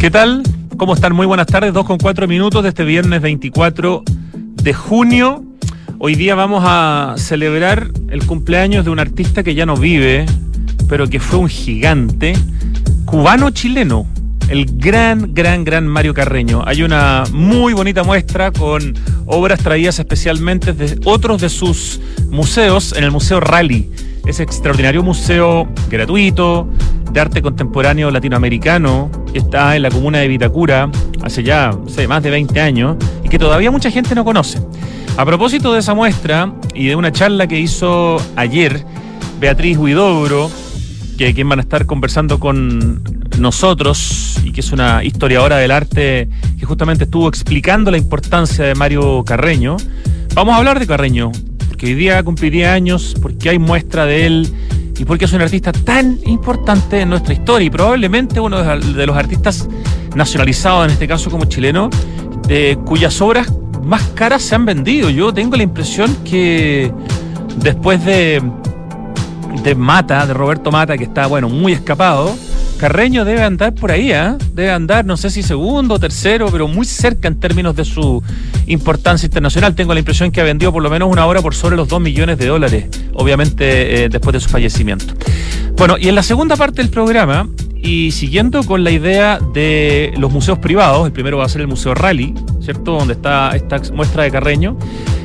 ¿Qué tal? ¿Cómo están? Muy buenas tardes, 2 con 4 minutos de este viernes 24 de junio. Hoy día vamos a celebrar el cumpleaños de un artista que ya no vive, pero que fue un gigante, cubano-chileno, el gran, gran, gran Mario Carreño. Hay una muy bonita muestra con obras traídas especialmente de otros de sus museos en el Museo Rally. Ese extraordinario museo gratuito de arte contemporáneo latinoamericano que está en la comuna de Vitacura hace ya más de 20 años y que todavía mucha gente no conoce. A propósito de esa muestra y de una charla que hizo ayer Beatriz Huidobro, que quien van a estar conversando con nosotros y que es una historiadora del arte que justamente estuvo explicando la importancia de Mario Carreño. Vamos a hablar de Carreño, porque hoy día cumpliría años, porque hay muestra de él y porque es un artista tan importante en nuestra historia y probablemente uno de los artistas nacionalizados, en este caso como chileno, de cuyas obras más caras se han vendido. Yo tengo la impresión que después de, de Mata, de Roberto Mata, que está, bueno, muy escapado, Carreño debe andar por ahí, ¿eh? Debe andar, no sé si segundo tercero, pero muy cerca en términos de su importancia internacional. Tengo la impresión que ha vendido por lo menos una hora por sobre los 2 millones de dólares, obviamente eh, después de su fallecimiento. Bueno, y en la segunda parte del programa, y siguiendo con la idea de los museos privados, el primero va a ser el Museo Rally, ¿cierto? Donde está esta muestra de Carreño.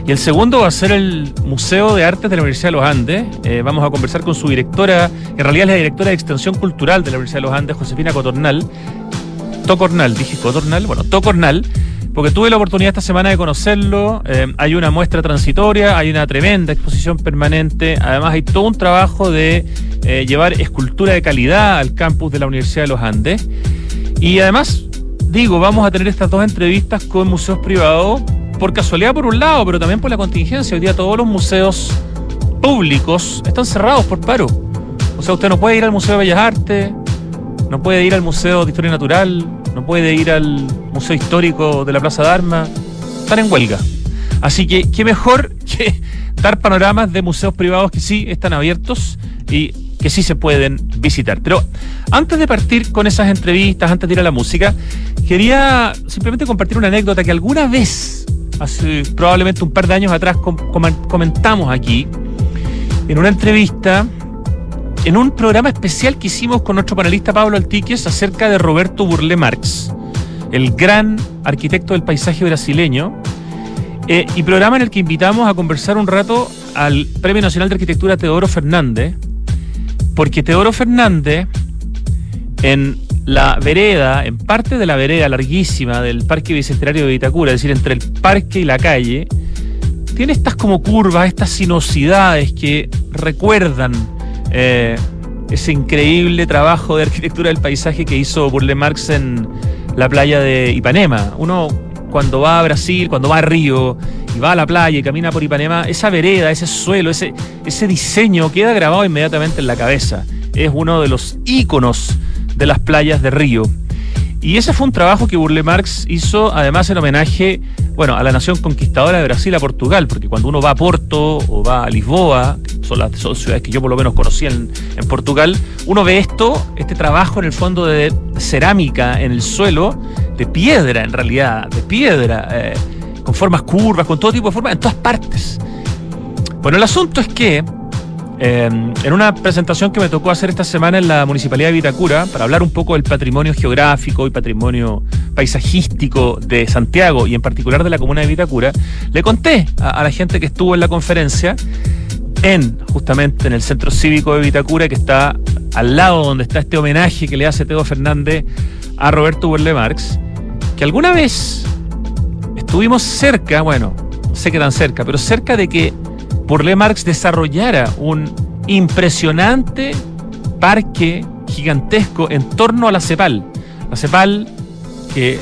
Y el segundo va a ser el Museo de Artes de la Universidad de los Andes. Eh, vamos a conversar con su directora, en realidad es la directora de Extensión Cultural de la Universidad de los Andes, Josefina Cotornal. Tocornal, dije Cotornal, bueno, Tocornal, porque tuve la oportunidad esta semana de conocerlo. Eh, hay una muestra transitoria, hay una tremenda exposición permanente. Además, hay todo un trabajo de eh, llevar escultura de calidad al campus de la Universidad de los Andes. Y además, digo, vamos a tener estas dos entrevistas con museos privados por casualidad por un lado, pero también por la contingencia. Hoy día todos los museos públicos están cerrados por paro. O sea, usted no puede ir al Museo de Bellas Artes, no puede ir al Museo de Historia Natural, no puede ir al Museo Histórico de la Plaza de Armas. Están en huelga. Así que qué mejor que dar panoramas de museos privados que sí están abiertos y que sí se pueden visitar. Pero antes de partir con esas entrevistas, antes de ir a la música, quería simplemente compartir una anécdota que alguna vez probablemente un par de años atrás comentamos aquí, en una entrevista, en un programa especial que hicimos con nuestro panelista Pablo Altiques acerca de Roberto Burle Marx, el gran arquitecto del paisaje brasileño, eh, y programa en el que invitamos a conversar un rato al Premio Nacional de Arquitectura Teodoro Fernández, porque Teodoro Fernández, en la vereda, en parte de la vereda larguísima del Parque Bicentenario de Vitacura, es decir, entre el parque y la calle, tiene estas como curvas, estas sinuosidades que recuerdan eh, ese increíble trabajo de arquitectura del paisaje que hizo Burle Marx en la playa de Ipanema. Uno cuando va a Brasil, cuando va a Río y va a la playa y camina por Ipanema, esa vereda, ese suelo, ese, ese diseño queda grabado inmediatamente en la cabeza. Es uno de los íconos de las playas de Río. Y ese fue un trabajo que Burle Marx hizo además en homenaje, bueno, a la nación conquistadora de Brasil, a Portugal, porque cuando uno va a Porto o va a Lisboa, son las ciudades que yo por lo menos conocí en, Portugal, uno ve esto, este trabajo en el fondo de cerámica en el suelo, de piedra en realidad, de piedra, eh, con formas curvas, con todo tipo de formas, en todas partes. Bueno, el asunto es que eh, en una presentación que me tocó hacer esta semana en la Municipalidad de Vitacura, para hablar un poco del patrimonio geográfico y patrimonio paisajístico de Santiago y en particular de la comuna de Vitacura, le conté a, la gente que estuvo en la conferencia en justamente en el centro cívico de Vitacura, que está al lado donde está este homenaje que le hace Teo Fernández a Roberto Burle Marx, que alguna vez estuvimos cerca, bueno, no sé qué tan cerca, pero cerca de que Burle Marx desarrollara un impresionante parque gigantesco en torno a la CEPAL. La CEPAL, que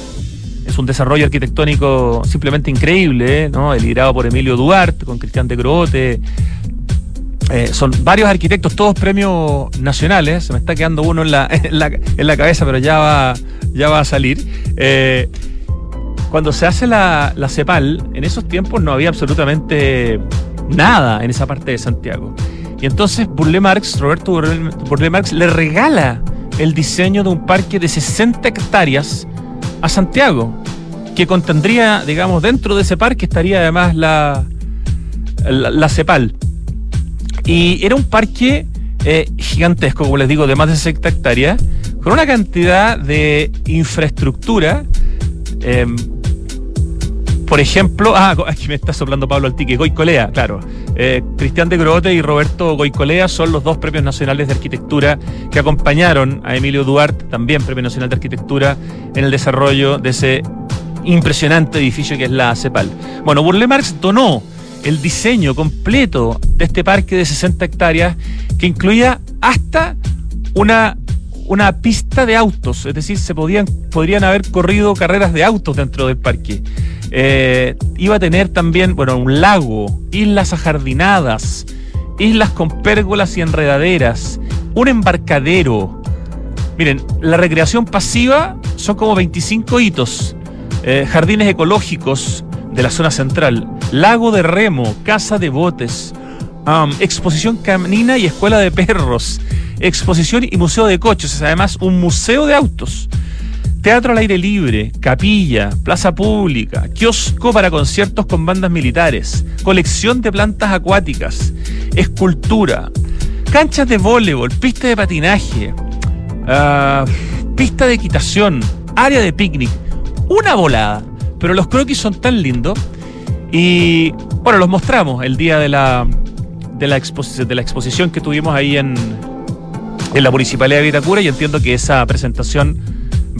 es un desarrollo arquitectónico simplemente increíble, ¿no? liderado por Emilio Duarte, con Cristian de Grote. Eh, son varios arquitectos, todos premios nacionales. Se me está quedando uno en la, en la, cabeza, pero ya va, ya va a salir. Eh, cuando se hace la, la CEPAL, en esos tiempos no había absolutamente nada en esa parte de Santiago. Y entonces Burle Marx, Roberto Burle, Marx, le regala el diseño de un parque de 60 hectáreas a Santiago, que contendría, digamos, dentro de ese parque estaría además la, la, CEPAL. Y era un parque eh, gigantesco, como les digo, de más de 60 hectáreas, con una cantidad de infraestructura. Em, por ejemplo, ah, aquí me está soplando Pablo Altique, Goicolea, claro. Eh, Cristian de Grote y Roberto Goicolea son los dos premios nacionales de arquitectura que acompañaron a Emilio Duarte, también premio nacional de arquitectura, en el desarrollo de ese impresionante edificio que es la CEPAL. Bueno, Burle Marx donó el diseño completo de este parque de 60 hectáreas que incluía hasta una, una pista de autos, es decir, se podían, podrían haber corrido carreras de autos dentro del parque. Eh, iba a tener también, bueno, un lago, islas ajardinadas, islas con pérgolas y enredaderas, un embarcadero. Miren, la recreación pasiva son como 25 hitos, eh, jardines ecológicos, de la zona central, lago de remo, casa de botes, exposición canina y escuela de perros, exposición y museo de coches, además un museo de autos, teatro al aire libre, capilla, plaza pública, kiosco para conciertos con bandas militares, colección de plantas acuáticas, escultura, canchas de voleibol, pista de patinaje, ah, pista de equitación, área de picnic, una volada pero los croquis son tan lindos y bueno, los mostramos el día de la, de la, de la exposición que tuvimos ahí en, en la Municipalidad de Vitacura y entiendo que esa presentación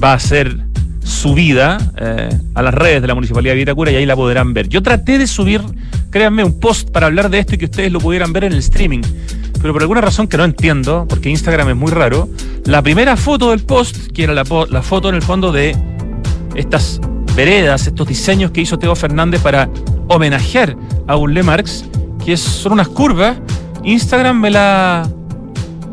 va a ser subida eh, a las redes de la Municipalidad de Vitacura y ahí la podrán ver. Yo traté de subir, créanme, un post para hablar de esto y que ustedes lo pudieran ver en el streaming, pero por alguna razón que no entiendo, porque Instagram es muy raro, la primera foto del post, que era la, la foto en el fondo de estas veredas, estos diseños que hizo Teo Fernández para homenajear a Burle Marx, que son unas curvas, Instagram me la.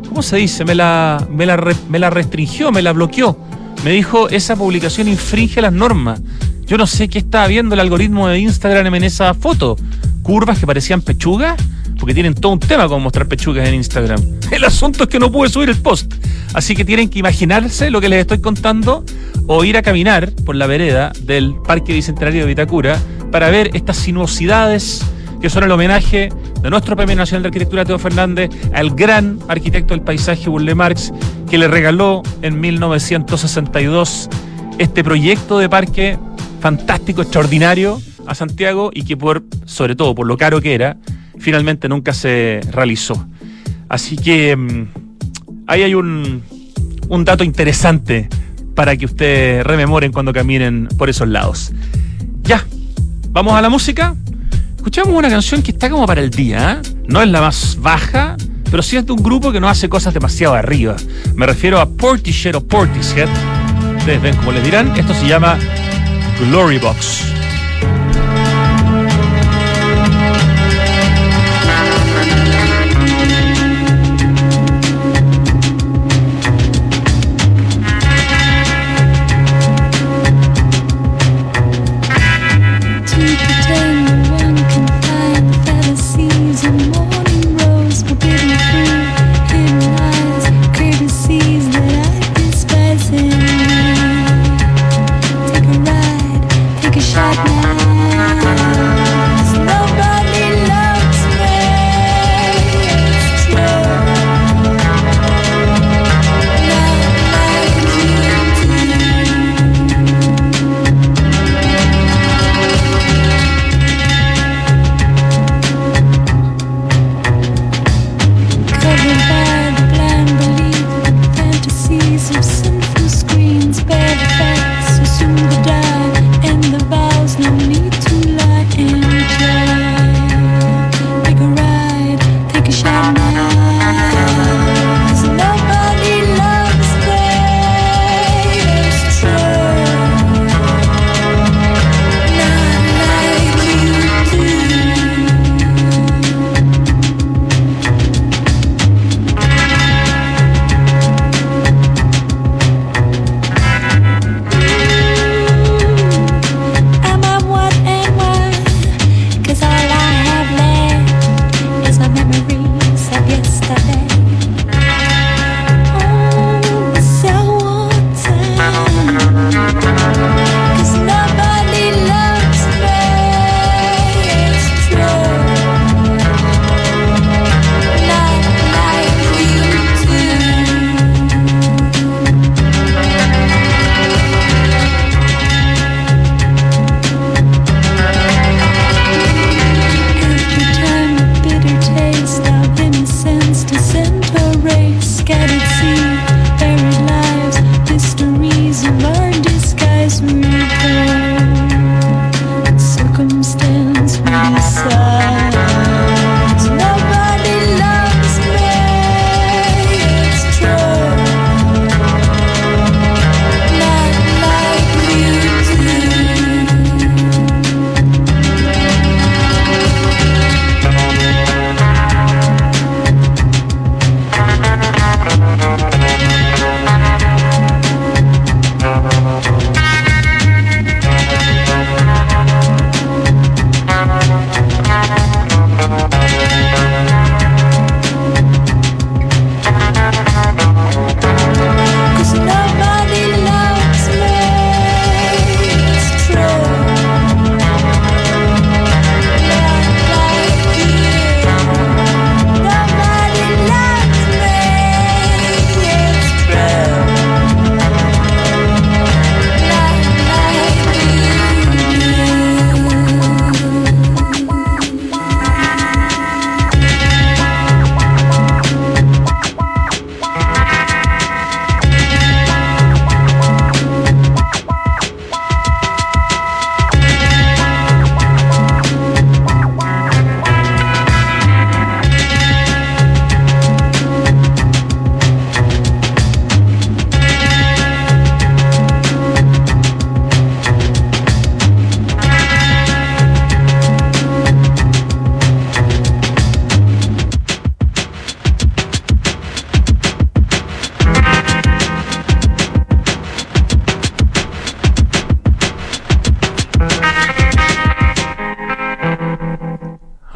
¿Cómo se dice? Me la, me la, me la restringió, me la bloqueó. Me dijo, esa publicación infringe las normas. Yo no sé qué estaba viendo el algoritmo de Instagram en esa foto. Curvas que parecían pechugas, porque tienen todo un tema con mostrar pechugas en Instagram. El asunto es que no pude subir el post. Así que tienen que imaginarse lo que les estoy contando o ir a caminar por la vereda del Parque Bicentenario de Vitacura para ver estas sinuosidades que son el homenaje de nuestro Premio Nacional de Arquitectura Teo Fernández al gran arquitecto del paisaje Burle Marx, que le regaló en 1962 este proyecto de parque fantástico, extraordinario a Santiago y que por, sobre todo por lo caro que era, finalmente nunca se realizó. Así que mm, ahí hay un, un dato interesante para que ustedes rememoren cuando caminen por esos lados. Ya, vamos a la música. Escuchamos una canción que está como para el día, ¿eh? no es la más baja, pero sí es de un grupo que no hace cosas demasiado arriba. Me refiero a Portishead o Portishead. Ustedes ven como les dirán, esto se llama Glory Box.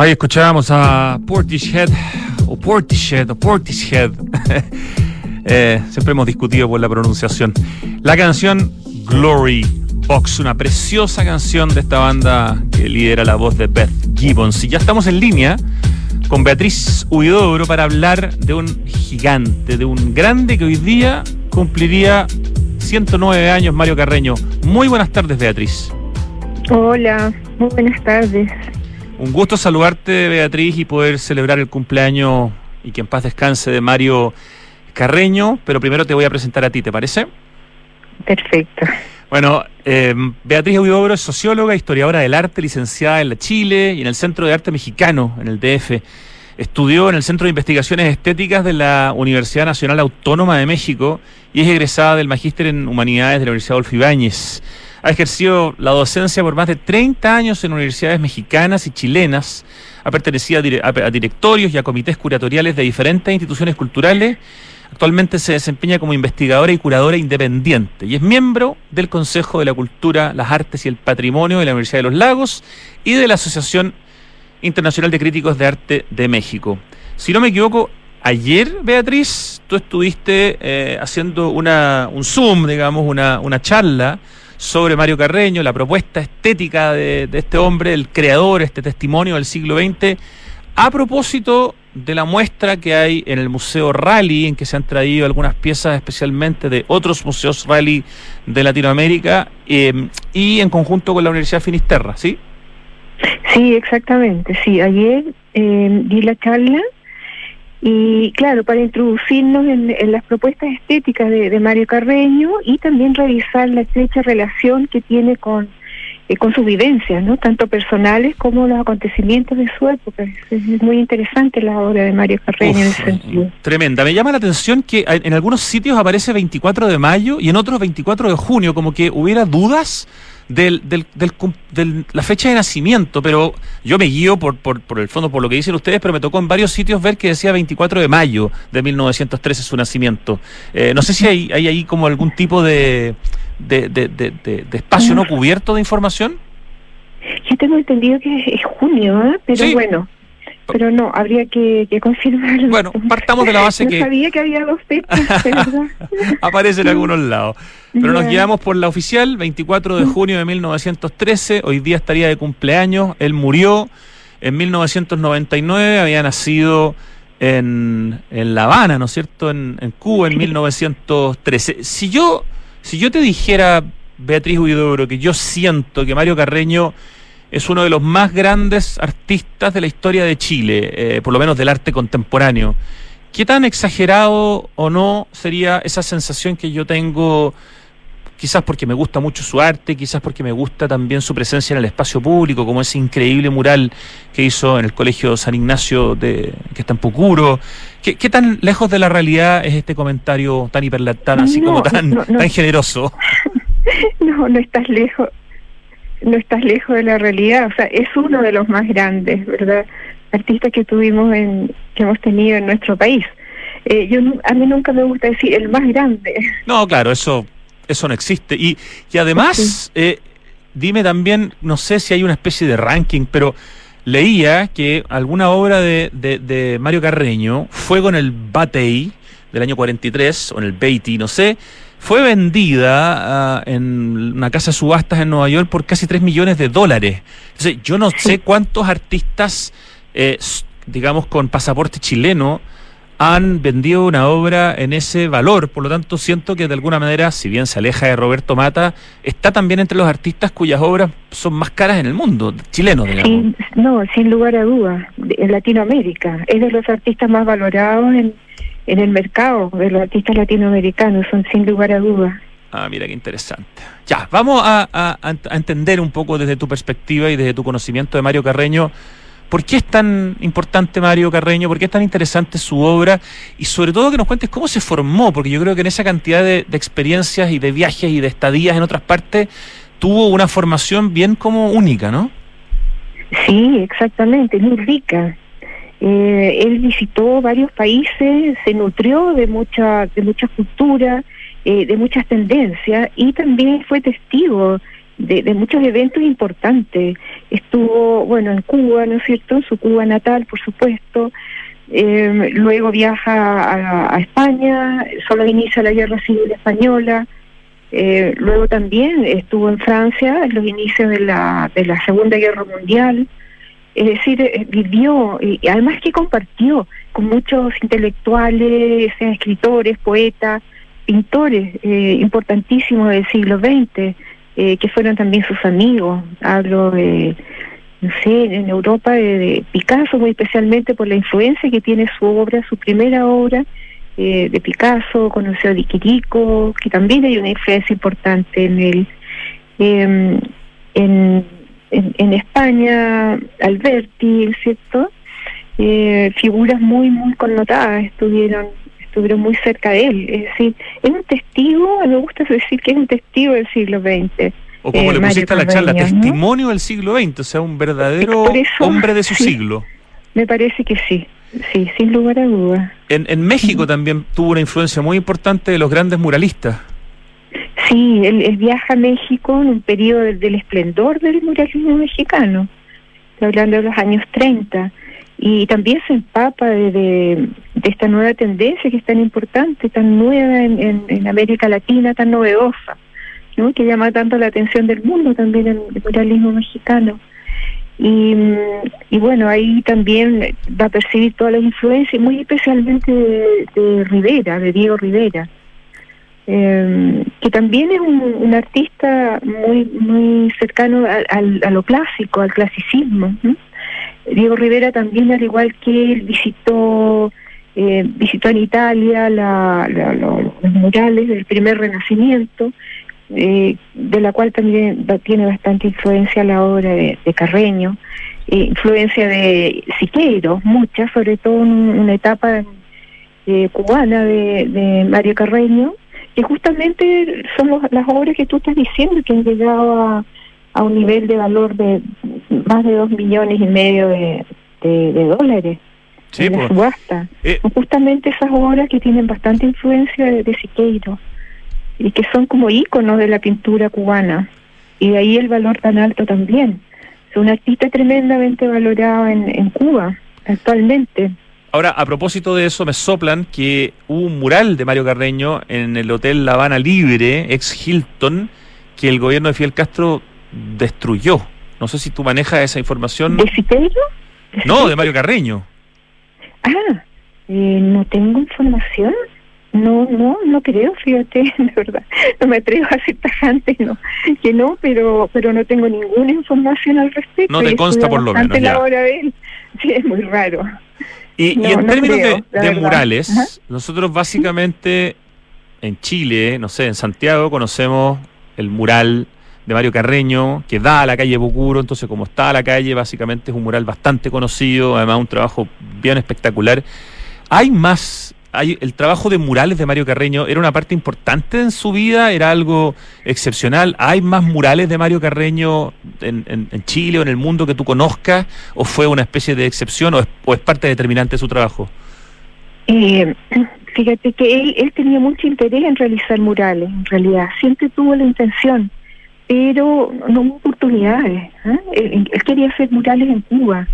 Ahí escuchábamos a Portishead, o Portishead, o Portishead. eh, siempre hemos discutido por la pronunciación. La canción Glory Box, una preciosa canción de esta banda que lidera la voz de Beth Gibbons. Y ya estamos en línea con Beatriz Huidobro para hablar de un gigante, de un grande que hoy día cumpliría 109 años, Mario Carreño. Muy buenas tardes, Beatriz. Hola, muy buenas tardes. Un gusto saludarte, Beatriz, y poder celebrar el cumpleaños y que en paz descanse de Mario Carreño. Pero primero te voy a presentar a ti, ¿te parece? Perfecto. Bueno, eh, Beatriz Huidobro es socióloga, historiadora del arte, licenciada en la Chile y en el Centro de Arte Mexicano, en el DF. Estudió en el Centro de Investigaciones Estéticas de la Universidad Nacional Autónoma de México y es egresada del Magíster en Humanidades de la Universidad Adolfo Ibáñez. Ha ejercido la docencia por más de 30 años en universidades mexicanas y chilenas. Ha pertenecido a, directorios y a comités curatoriales de diferentes instituciones culturales. Actualmente se desempeña como investigadora y curadora independiente y es miembro del Consejo de la Cultura, las Artes y el Patrimonio de la Universidad de los Lagos y de la Asociación Internacional de Críticos de Arte de México. Si no me equivoco, ayer, Beatriz, tú estuviste eh, haciendo una, un Zoom, digamos, una, una charla sobre Mario Carreño, la propuesta estética de, este hombre, el creador, este testimonio del siglo XX, a propósito de la muestra que hay en el Museo Rally, en que se han traído algunas piezas especialmente de otros museos Rally de Latinoamérica em, y en conjunto con la Universidad Finisterra, ¿sí? Sí, exactamente. Sí, ayer eh, di la charla y claro, para introducirnos en, las propuestas estéticas de, Mario Carreño y también revisar la estrecha relación que tiene con, eh, con sus vivencias, ¿no? tanto personales como los acontecimientos de su época. Es, muy interesante la obra de Mario Carreño en ese sentido. Tremenda. Me llama la atención que en algunos sitios aparece 24 de mayo y en otros 24 de junio, como que hubiera dudas del, del, del, la fecha de nacimiento, pero yo me guío por, por, por, el fondo, por lo que dicen ustedes, pero me tocó en varios sitios ver que decía 24 de mayo de 1913 su nacimiento. Eh, no sé si hay, hay ahí como algún tipo de, de, de, de, espacio no cubierto de información. Yo tengo entendido que es junio, ¿eh? pero bueno. Pero no, habría que, que confirmarlo. Bueno, partamos de la base no que... sabía que había dos fechas, ¿verdad? Aparece en algunos lados. Pero nos guiamos por la oficial, 24 de junio de 1913, hoy día estaría de cumpleaños, él murió en 1999, había nacido en, en La Habana, ¿no es cierto?, en, en Cuba en 1913. Si yo, si yo te dijera, Beatriz Huidobro, que yo siento que Mario Carreño es uno de los más grandes artistas de la historia de Chile, eh, por lo menos del arte contemporáneo. ¿Qué tan exagerado o no sería esa sensación que yo tengo quizás porque me gusta mucho su arte, quizás porque me gusta también su presencia en el espacio público, como ese increíble mural que hizo en el Colegio San Ignacio de, que está en Pucuro. ¿Qué, qué tan lejos de la realidad es este comentario tan hiperlatán, así como tan, tan generoso? No, no estás lejos no estás lejos de la realidad, o sea, es uno de los más grandes, ¿verdad? Artistas que tuvimos en, que hemos tenido en nuestro país. Eh, yo a mí nunca me gusta decir el más grande. No, claro, eso eso no existe y, y además eh, dime también, no sé si hay una especie de ranking, pero leía que alguna obra de, de, de Mario Carreño fue con el Batey del año 43 o en el Beatty, no sé, fue vendida uh, en una casa de subastas en Nueva York por casi 3 millones de dólares. Entonces, yo no sé cuántos artistas, eh, digamos, con pasaporte chileno han vendido una obra en ese valor. Por lo tanto, siento que de alguna manera, si bien se aleja de Roberto Mata, está también entre los artistas cuyas obras son más caras en el mundo, chilenos, digamos. Sin, no, sin lugar a dudas, en Latinoamérica. Es de los artistas más valorados en en el mercado de los artistas latinoamericanos, son sin lugar a dudas. Ah, mira qué interesante. Ya, vamos a, a, a, entender un poco desde tu perspectiva y desde tu conocimiento de Mario Carreño, ¿por qué es tan importante Mario Carreño? ¿Por qué es tan interesante su obra? Y sobre todo que nos cuentes cómo se formó, porque yo creo que en esa cantidad de, de experiencias y de viajes y de estadías en otras partes, tuvo una formación bien como única, ¿no? Sí, exactamente, muy rica. Eh, él visitó varios países, se nutrió de mucha, de mucha cultura, eh, de muchas tendencias y también fue testigo de, de, muchos eventos importantes. Estuvo, bueno, en Cuba, ¿no es cierto? En su Cuba natal, por supuesto. Eh, luego viaja a, a, España, solo inicia la Guerra Civil Española. Eh, luego también estuvo en Francia en los inicios de la, de la Segunda Guerra Mundial es decir, eh, vivió y además que compartió con muchos intelectuales, sean escritores, poetas, pintores eh, importantísimos del siglo XX, eh, que fueron también sus amigos. Hablo de, no sé, en Europa de, Picasso, muy especialmente por la influencia que tiene su obra, su primera obra eh, de Picasso, conoció a Di Quirico, que también hay una influencia importante en él. Eh, en en, en España, Alberti, ¿cierto? Eh, figuras muy, muy connotadas estuvieron estuvieron muy cerca de él. Es decir, es un testigo, me gusta decir que es un testigo del siglo XX. O como eh, le pusiste a la charla, ¿no? testimonio del siglo XX, o sea, un verdadero eso, hombre de su sí, siglo. Me parece que sí, sí, sin lugar a dudas. En, en México uh -huh. también tuvo una influencia muy importante de los grandes muralistas. Sí, él, viaja a México en un periodo del, esplendor del muralismo mexicano, hablando de los años 30, y también se empapa de, esta nueva tendencia que es tan importante, tan nueva en, América Latina, tan novedosa, ¿no? que llama tanto la atención del mundo también el, el muralismo mexicano. Y, bueno, ahí también va a percibir todas las influencias, muy especialmente de Rivera, de Diego Rivera eh, que también es un, artista muy muy cercano a, a, lo clásico, al clasicismo. Diego Rivera también, al igual que él, visitó eh, visitó en Italia la, la, lo, los murales del primer renacimiento, eh, de la cual también tiene bastante influencia la obra de, de Carreño, eh, influencia de Siqueiros, mucha, sobre todo en una etapa eh, cubana de, de Mario Carreño, que justamente son los, las obras que tú estás diciendo que han llegado a, a, un nivel de valor de más de dos millones y medio de, de, de dólares sí, en la pues, subasta. eh, son justamente esas obras que tienen bastante influencia de, de Siqueiro y que son como íconos de la pintura cubana y de ahí el valor tan alto también. Es un artista tremendamente valorado en, en Cuba actualmente. Ahora, a propósito de eso, me soplan que hubo un mural de Mario Carreño en el Hotel La Habana Libre, ex Hilton, que el gobierno de Fidel Castro destruyó. No sé si tú manejas esa información. ¿De Citeiro? No, de Mario Carreño. Ah, eh, no tengo información. No, no, no creo, fíjate, de verdad. No me atrevo a ser tajante, no, que no, pero pero no tengo ninguna información al respecto. No te consta por lo menos. La hora de él. Sí, es muy raro. Y, no, y en no términos creo, de, de murales, Ajá. nosotros básicamente en Chile, no sé, en Santiago conocemos el mural de Mario Carreño, que da a la calle Bucuro, entonces como está a la calle, básicamente es un mural bastante conocido, además un trabajo bien espectacular. ¿Hay más el trabajo de murales de Mario Carreño era una parte importante en su vida, era algo excepcional. ¿Hay más murales de Mario Carreño en, Chile o en el mundo que tú conozcas? ¿O fue una especie de excepción o es, parte determinante de su trabajo? Eh, fíjate que él, tenía mucho interés en realizar murales, en realidad. Siempre tuvo la intención, pero no hubo oportunidades. ¿eh? Él, él, quería hacer murales en Cuba.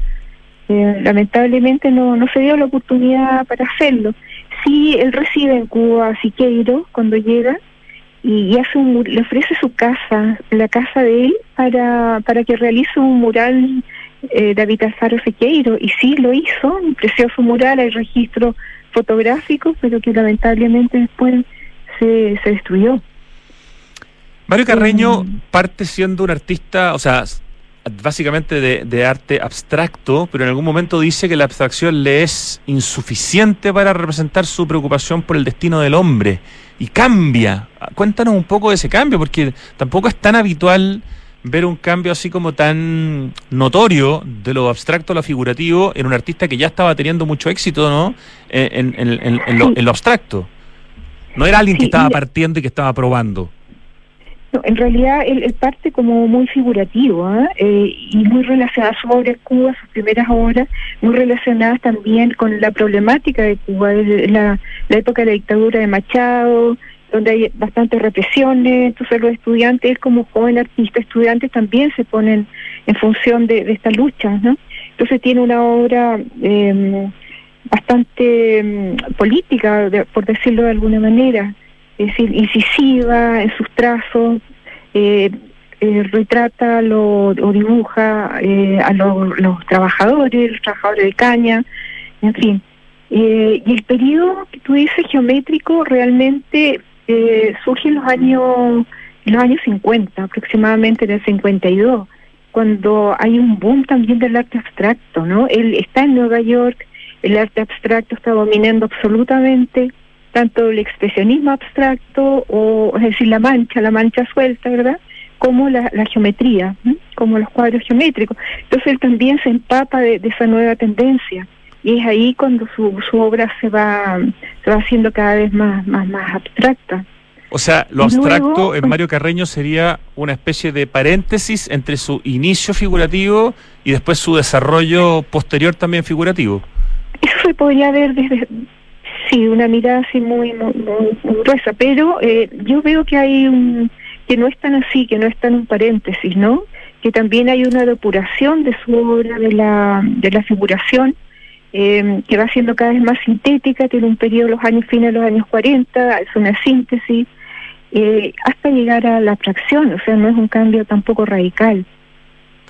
Eh, lamentablemente no, no se dio la oportunidad para hacerlo. Sí, él reside en Cuba, Siqueiro, cuando llega, y, hace un, le ofrece su casa, la casa de él, para, para que realice un mural eh, David Alfaro Siqueiro. Y sí, lo hizo, un precioso mural, hay registro fotográfico, pero que lamentablemente después se, se destruyó. Mario Carreño mm. parte siendo un artista, o sea, básicamente de, arte abstracto, pero en algún momento dice que la abstracción le es insuficiente para representar su preocupación por el destino del hombre y cambia. Cuéntanos un poco de ese cambio, porque tampoco es tan habitual ver un cambio así como tan notorio de lo abstracto a lo figurativo en un artista que ya estaba teniendo mucho éxito, ¿no? En, lo, abstracto. No era alguien que estaba partiendo y que estaba probando. No, en realidad él, parte como muy figurativo ¿ah? eh, y muy relacionado a su obra Cuba, sus primeras obras, muy relacionadas también con la problemática de Cuba, la, época de la dictadura de Machado, donde hay bastantes represiones, entonces los estudiantes, como joven artista, estudiantes también se ponen en función de, de estas luchas, ¿no? Entonces tiene una obra eh, bastante em, política, por decirlo de alguna manera, es decir, incisiva en sus trazos, eh, eh, retrata lo, o dibuja eh, a los trabajadores, los trabajadores de caña, en fin. y el periodo que tú dices geométrico realmente surge en los años en los años 50, aproximadamente en el 52, cuando hay un boom también del arte abstracto, ¿no? Él está en Nueva York, el arte abstracto está dominando absolutamente, tanto el expresionismo abstracto, o es decir, la mancha, la mancha suelta, ¿verdad? Como la, geometría, como los cuadros geométricos. Entonces él también se empapa de, esa nueva tendencia y es ahí cuando su, su obra se va, se va haciendo cada vez más, más, más abstracta. O sea, lo abstracto en Mario Carreño sería una especie de paréntesis entre su inicio figurativo y después su desarrollo posterior también figurativo. Eso se podría ver desde, Sí, una mirada así muy, muy, gruesa, pero eh, yo veo que hay un, que no es tan así, que no es tan un paréntesis, ¿no? Que también hay una depuración de su obra, de la, de la figuración, eh, que va siendo cada vez más sintética, tiene un periodo los años fines de los años 40, es una síntesis, eh, hasta llegar a la abstracción, o sea, no es un cambio tampoco radical.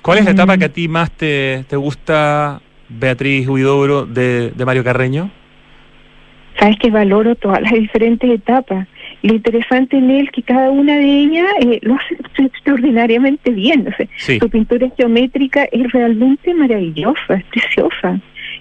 ¿Cuál es la etapa mm. que a ti más te, te gusta, Beatriz Huidobro, de, de Mario Carreño? Sabes que valoro todas las diferentes etapas. Lo interesante en él es que cada una de ellas eh, lo hace extraordinariamente bien. Su pintura geométrica es realmente maravillosa, es preciosa.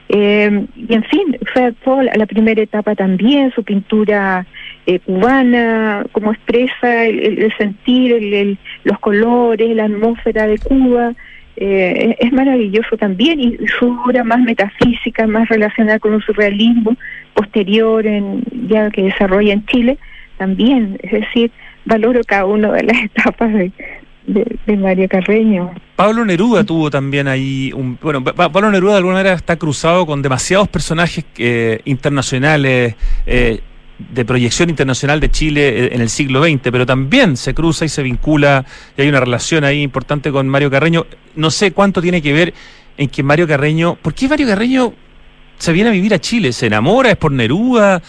Eh, y en fin, fue toda la, primera etapa también, su pintura eh, cubana, como expresa el, sentir, el, los colores, la atmósfera de Cuba. Eh, es maravilloso también y su obra más metafísica, más relacionada con un surrealismo posterior en, ya que desarrolla en Chile, también, es decir, valoro cada una de las etapas de, de, Mario Carreño. Pablo Neruda tuvo también ahí un bueno Pablo Neruda de alguna manera está cruzado con demasiados personajes eh, internacionales eh, de proyección internacional de Chile eh, en el siglo XX, pero también se cruza y se vincula, y hay una relación ahí importante con Mario Carreño. No sé cuánto tiene que ver en que Mario Carreño, ¿por qué Mario Carreño se viene a vivir a Chile? ¿Se enamora? ¿Es por Neruda?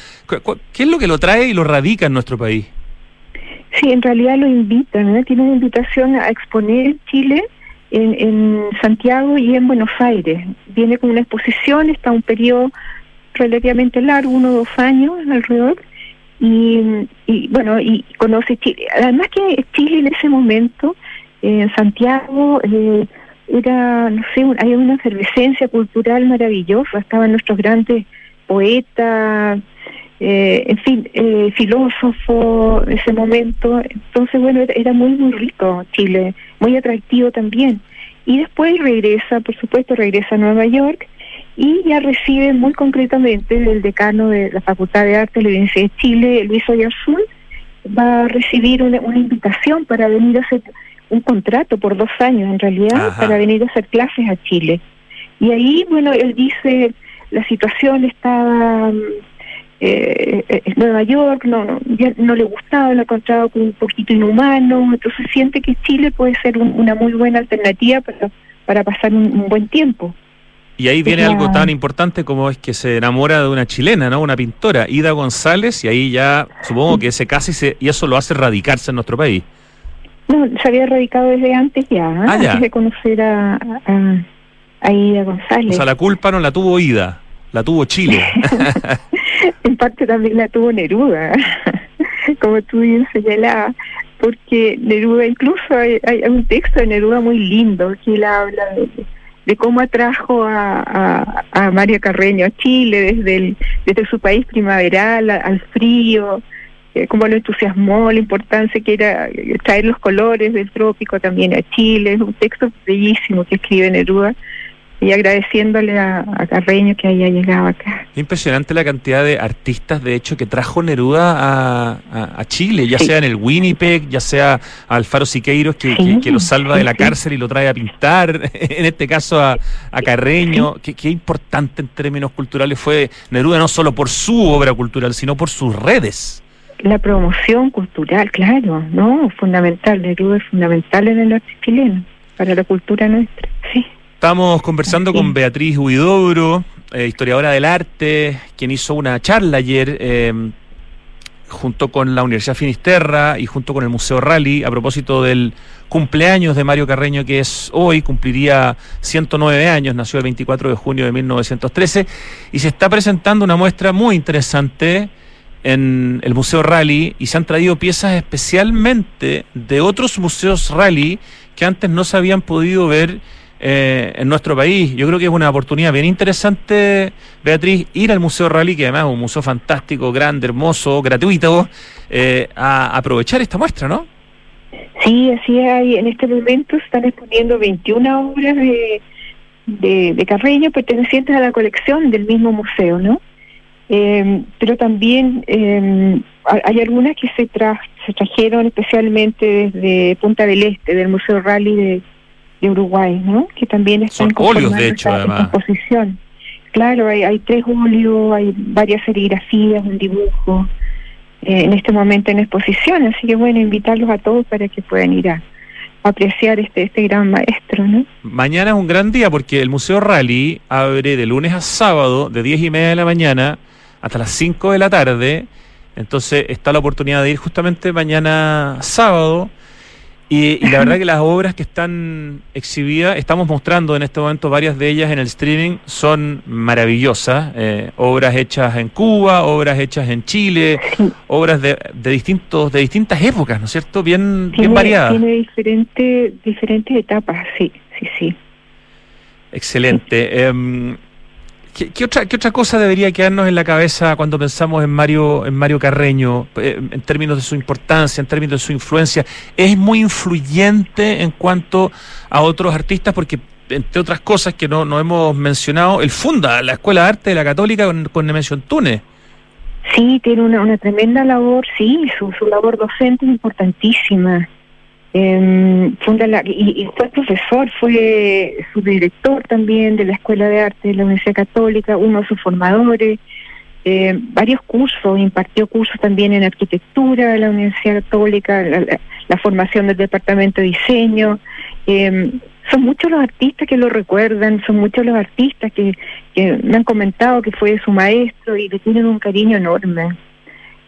¿Qué es lo que lo trae y lo radica en nuestro país? Sí, en realidad lo invitan, tiene una invitación a exponer Chile en, en Santiago y en Buenos Aires. Viene con una exposición, está un periodo relativamente largo, uno o dos años alrededor, y, y bueno, y conoce Chile. Además que Chile en ese momento, en Santiago, eh, era, no sé, hay una efervescencia cultural maravillosa, estaban nuestros grandes poetas, eh, en fin, eh, filósofo ese momento. Entonces, bueno, era, muy, muy rico Chile, muy atractivo también. Y después regresa, por supuesto, regresa a Nueva York y ya recibe muy concretamente del decano de la Facultad de Arte de la Universidad de Chile, Luis Oyarzún, va a recibir una, invitación para venir a hacer un contrato por dos años en realidad, para venir a hacer clases a Chile. Y ahí, bueno, él dice, la situación estaba eh, eh, en Nueva York, no, ya no le gustaba, lo encontraba como un poquito inhumano, entonces siente que Chile puede ser una muy buena alternativa para, para pasar un buen tiempo. Y ahí viene algo tan importante como es que se enamora de una chilena, ¿no? Una pintora, Ida González, y ahí ya supongo que se casa y, se, y eso lo hace radicarse en nuestro país. No, se había radicado desde antes ya, ¿eh? ah, antes de conocer a, a, Ida González. O sea, la culpa no la tuvo Ida, la tuvo Chile. en parte también la tuvo Neruda, como tú bien señalabas, porque Neruda, incluso hay, hay, un texto de Neruda muy lindo que él habla de de cómo atrajo a, a, María Carreño a Chile desde, el, desde su país primaveral al frío, eh, cómo lo entusiasmó, la importancia que era traer los colores del trópico también a Chile. Es un texto bellísimo que escribe Neruda y agradeciéndole a, Carreño que haya llegado acá. Impresionante la cantidad de artistas, de hecho, que trajo Neruda a, Chile, ya sea en el Winnipeg, ya sea Alfaro Siqueiros, que, que, lo salva de la cárcel y lo trae a pintar, en este caso a, Carreño. Qué, qué importante en términos culturales fue Neruda, no solo por su obra cultural, sino por sus redes. La promoción cultural, claro, no, fundamental. Neruda es fundamental en el arte chileno, para la cultura nuestra, sí. Estamos conversando con Beatriz Huidobro, eh, historiadora del arte, quien hizo una charla ayer eh, junto con la Universidad Finisterra y junto con el Museo Rally a propósito del cumpleaños de Mario Carreño, que es hoy, cumpliría 109 años, nació el 24 de junio de 1913, y se está presentando una muestra muy interesante en el Museo Rally y se han traído piezas especialmente de otros museos Rally que antes no se habían podido ver eh, en nuestro país. Yo creo que es una oportunidad bien interesante, Beatriz, ir al Museo Rally, que además es un museo fantástico, grande, hermoso, gratuito, eh, a aprovechar esta muestra, ¿no? Sí, así hay. En este momento están exponiendo 21 obras de, de, Carreño pertenecientes a la colección del mismo museo, ¿no? Eh, pero también hay algunas que se, se trajeron especialmente desde Punta del Este, del Museo Rally de, de Uruguay, ¿no? Que también están Son óleos, de hecho, además. composición. Claro, hay, hay tres óleos, hay varias serigrafías, un dibujo, eh, en este momento en exposición, así que bueno, invitarlos a todos para que puedan ir a, apreciar este, este gran maestro, ¿no? Mañana es un gran día porque el Museo Rally abre de lunes a sábado, de 10 y media de la mañana hasta las 5 de la tarde, entonces está la oportunidad de ir justamente mañana sábado y, la verdad que las obras que están exhibidas, estamos mostrando en este momento varias de ellas en el streaming, son maravillosas. Eh, obras hechas en Cuba, obras hechas en Chile, obras de, de, distintos de distintas épocas, ¿no es cierto? Bien, bien variadas. Tiene diferentes diferentes etapas, sí, sí, sí. Excelente. Em, ¿Qué, otra, ¿Qué otra cosa debería quedarnos en la cabeza cuando pensamos en Mario, en Mario Carreño, eh, en términos de su importancia, en términos de su influencia? Es muy influyente en cuanto a otros artistas porque, entre otras cosas que no, no hemos mencionado, él funda la Escuela de Arte de la Católica con, con Nemesio Antunes. Sí, tiene una, una tremenda labor, sí, su, su labor docente es importantísima. Eh, funda la, y, fue profesor, fue su director también de la Escuela de Arte de la Universidad Católica, uno de sus formadores, eh, varios cursos, impartió cursos también en arquitectura de la Universidad Católica, la, formación del Departamento de Diseño. Eh, son muchos los artistas que lo recuerdan, son muchos los artistas que, que me han comentado que fue su maestro y le tienen un cariño enorme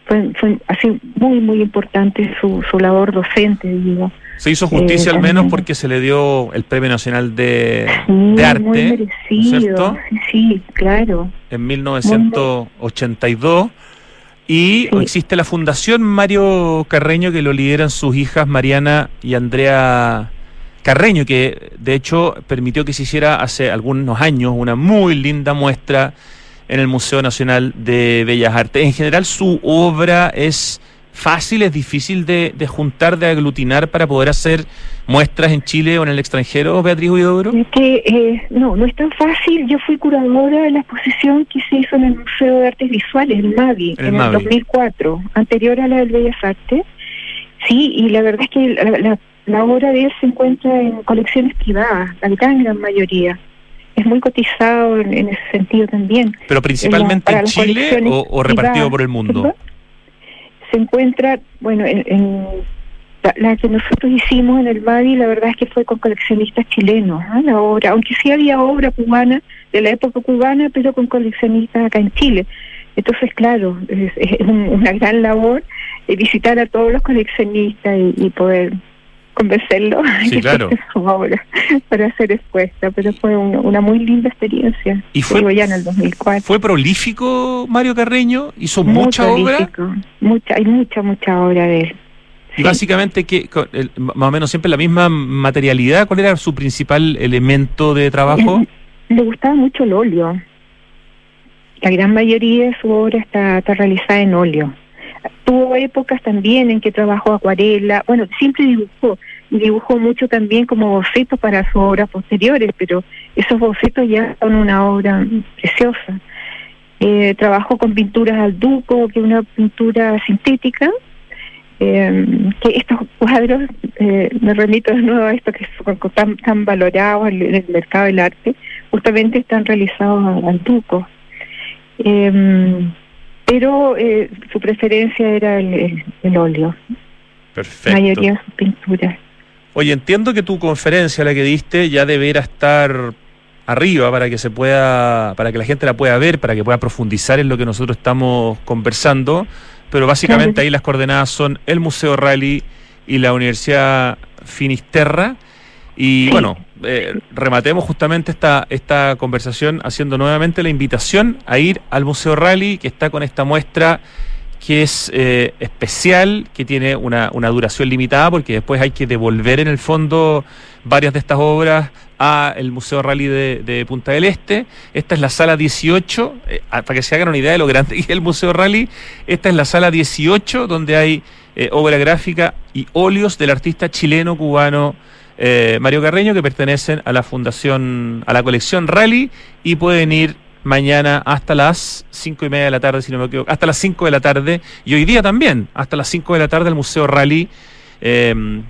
fue, fue así muy, muy importante su, su labor docente, digo. Se hizo justicia al menos porque se le dio el Premio Nacional de, Arte, muy ¿cierto? Sí, claro. En 1982. Y existe la Fundación Mario Carreño que lo lideran sus hijas Mariana y Andrea Carreño, que de hecho permitió que se hiciera hace algunos años una muy linda muestra en el Museo Nacional de Bellas Artes. En general, su obra es fácil, es difícil de, juntar, de aglutinar para poder hacer muestras en Chile o en el extranjero, Beatriz Huidobro? Que, eh, no, no es tan fácil. Yo fui curadora de la exposición que se hizo en el Museo de Artes Visuales, el MAVI, en el 2004, anterior a la del Bellas Artes. Sí, y la verdad es que la, obra de él se encuentra en colecciones privadas, la gran, gran mayoría es muy cotizado en, ese sentido también. ¿Pero principalmente en Chile o, repartido por el mundo? se encuentra, bueno, en, la, que nosotros hicimos en el Madi, la verdad es que fue con coleccionistas chilenos, la obra, aunque sí había obra cubana, de la época cubana, pero con coleccionistas acá en Chile. Entonces, claro, es, una gran labor eh, visitar a todos los coleccionistas y, poder convencerlos sí, claro. su obra para ser expuesta, pero fue una, muy linda experiencia. ¿Y fue, ya en el 2004. ¿Fue prolífico Mario Carreño? ¿Hizo mucha obra? Mucha, hay mucha, mucha obra de él. Y básicamente, que más o menos siempre la misma materialidad, ¿cuál era su principal elemento de trabajo? Le gustaba mucho el óleo. La gran mayoría de su obra está, está realizada en óleo. Tuvo épocas también en que trabajó acuarela, bueno, siempre dibujó, dibujó mucho también como bocetos para sus obras posteriores, pero esos bocetos ya son una obra preciosa. Eh, trabajó con pinturas al duco, que es una pintura sintética, eh, que estos cuadros, eh, me remito de nuevo a esto que son tan, tan valorados en el mercado del arte, justamente están realizados al duco. Eh, pero eh, su preferencia era el, óleo. Perfecto. La mayoría de sus pinturas. Oye, entiendo que tu conferencia, la que diste, ya deberá estar arriba para que se pueda, para que la gente la pueda ver, para que pueda profundizar en lo que nosotros estamos conversando. Pero básicamente ahí las coordenadas son el Museo Rally y la Universidad Finisterra. Y bueno, eh, rematemos justamente esta, esta conversación haciendo nuevamente la invitación a ir al Museo Rally, que está con esta muestra que es eh, especial, que tiene una, una, duración limitada, porque después hay que devolver en el fondo varias de estas obras al Museo Rally de, Punta del Este. Esta es la sala 18, eh, para que se hagan una idea de lo grande que es el Museo Rally, esta es la sala 18, donde hay obra gráfica y óleos del artista chileno-cubano eh, Mario Carreño, que pertenecen a la fundación, a la colección Rally, y pueden ir mañana hasta las cinco y media de la tarde, si no me equivoco, hasta las 5 de la tarde, y hoy día también, hasta las 5 de la tarde, al Museo Rally, em,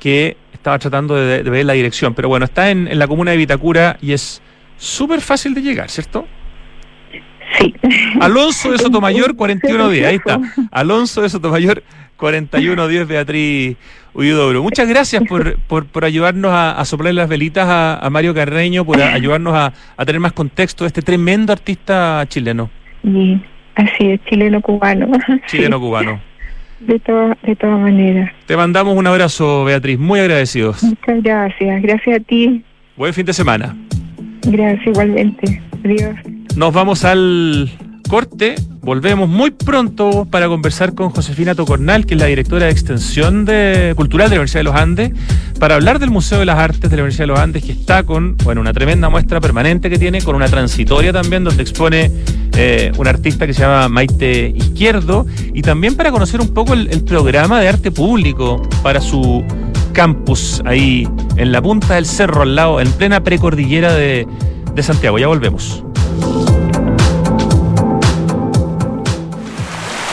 que estaba tratando de, ver la dirección. Pero bueno, está en, en la comuna de Vitacura y es súper fácil de llegar, ¿cierto? Sí. Alonso de Sotomayor, 41 días, ahí está. Alonso de Sotomayor, 4110 Beatriz Huidobro. Muchas gracias por, por, por ayudarnos a, soplar las velitas a, Mario Carreño, por ayudarnos a, tener más contexto de este tremendo artista chileno. Sí, así es, chileno-cubano. Chileno-cubano. De, todas de todas maneras. Te mandamos un abrazo, Beatriz, muy agradecidos. Muchas gracias, gracias a ti. Buen fin de semana. Gracias, igualmente. Adiós. Nos vamos al corte. Volvemos muy pronto para conversar con Josefina Tocornal, que es la directora de Extensión de Cultural de la Universidad de los Andes, para hablar del Museo de las Artes de la Universidad de los Andes, que está con bueno, una tremenda muestra permanente que tiene, con una transitoria también, donde expone eh, un artista que se llama Maite Izquierdo, y también para conocer un poco el, programa de arte público para su campus ahí en la punta del cerro, al lado, en plena precordillera de, de Santiago. Ya volvemos.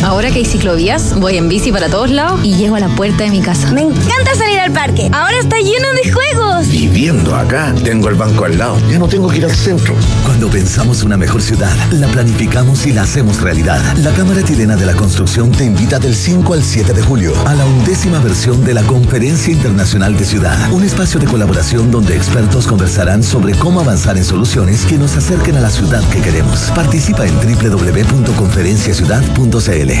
Ahora que hay ciclovías, voy en bici para todos lados y llego a la puerta de mi casa. Me encanta salir al parque. Ahora está lleno de juegos. viviendo acá, tengo el banco al lado, ya no tengo que ir al centro. Cuando pensamos una mejor ciudad, la planificamos y la hacemos realidad. La Cámara Chilena de la Construcción te invita del 5 al 7 de julio a la undécima versión de la Conferencia Internacional de Ciudad, un espacio de colaboración donde expertos conversarán sobre cómo avanzar en soluciones que nos acerquen a la ciudad que queremos. Participa en www.conferenciaciudad.cl. ले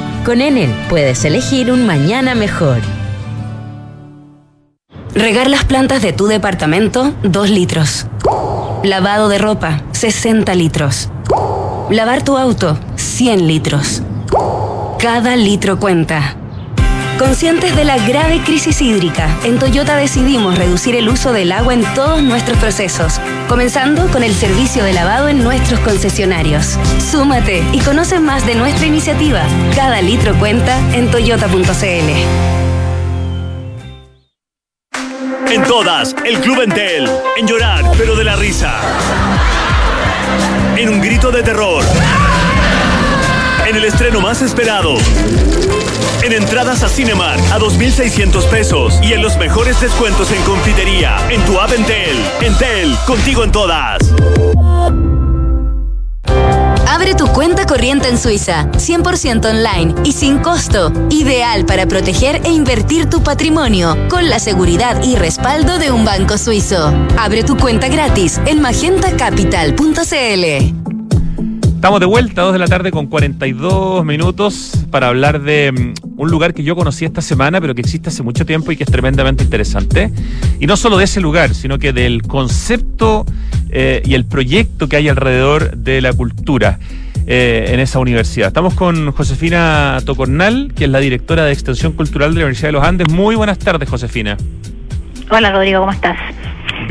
Con Enel puedes elegir un mañana mejor. Regar las plantas de tu departamento, 2 litros. Lavado de ropa, 60 litros. Lavar tu auto, 100 litros. Cada litro cuenta. Conscientes de la grave crisis hídrica, en Toyota decidimos reducir el uso del agua en todos nuestros procesos, comenzando con el servicio de lavado en nuestros concesionarios. Súmate y conoce más de nuestra iniciativa. Cada litro cuenta en toyota.cl. En todas, el Club Entel. En llorar, pero de la risa. En un grito de terror. En el estreno más esperado en entradas a Cinemark a 2.600 pesos y en los mejores descuentos en confitería en tu app Entel. Entel, contigo en todas. Abre tu cuenta corriente en Suiza, 100% online y sin costo. Ideal para proteger e invertir tu patrimonio con la seguridad y respaldo de un banco suizo. Abre tu cuenta gratis en magentacapital.cl. Estamos de vuelta, 2 de la tarde con 42 minutos para hablar de mm, un lugar que yo conocí esta semana, pero que existe hace mucho tiempo y que es tremendamente interesante. Y no solo de ese lugar, sino que del concepto eh, y el proyecto que hay alrededor de la cultura. Eh, en esa universidad. Estamos con Josefina Tocornal, que es la directora de Extensión Cultural de la Universidad de los Andes. Muy buenas tardes, Josefina. Hola, Rodrigo, ¿cómo estás?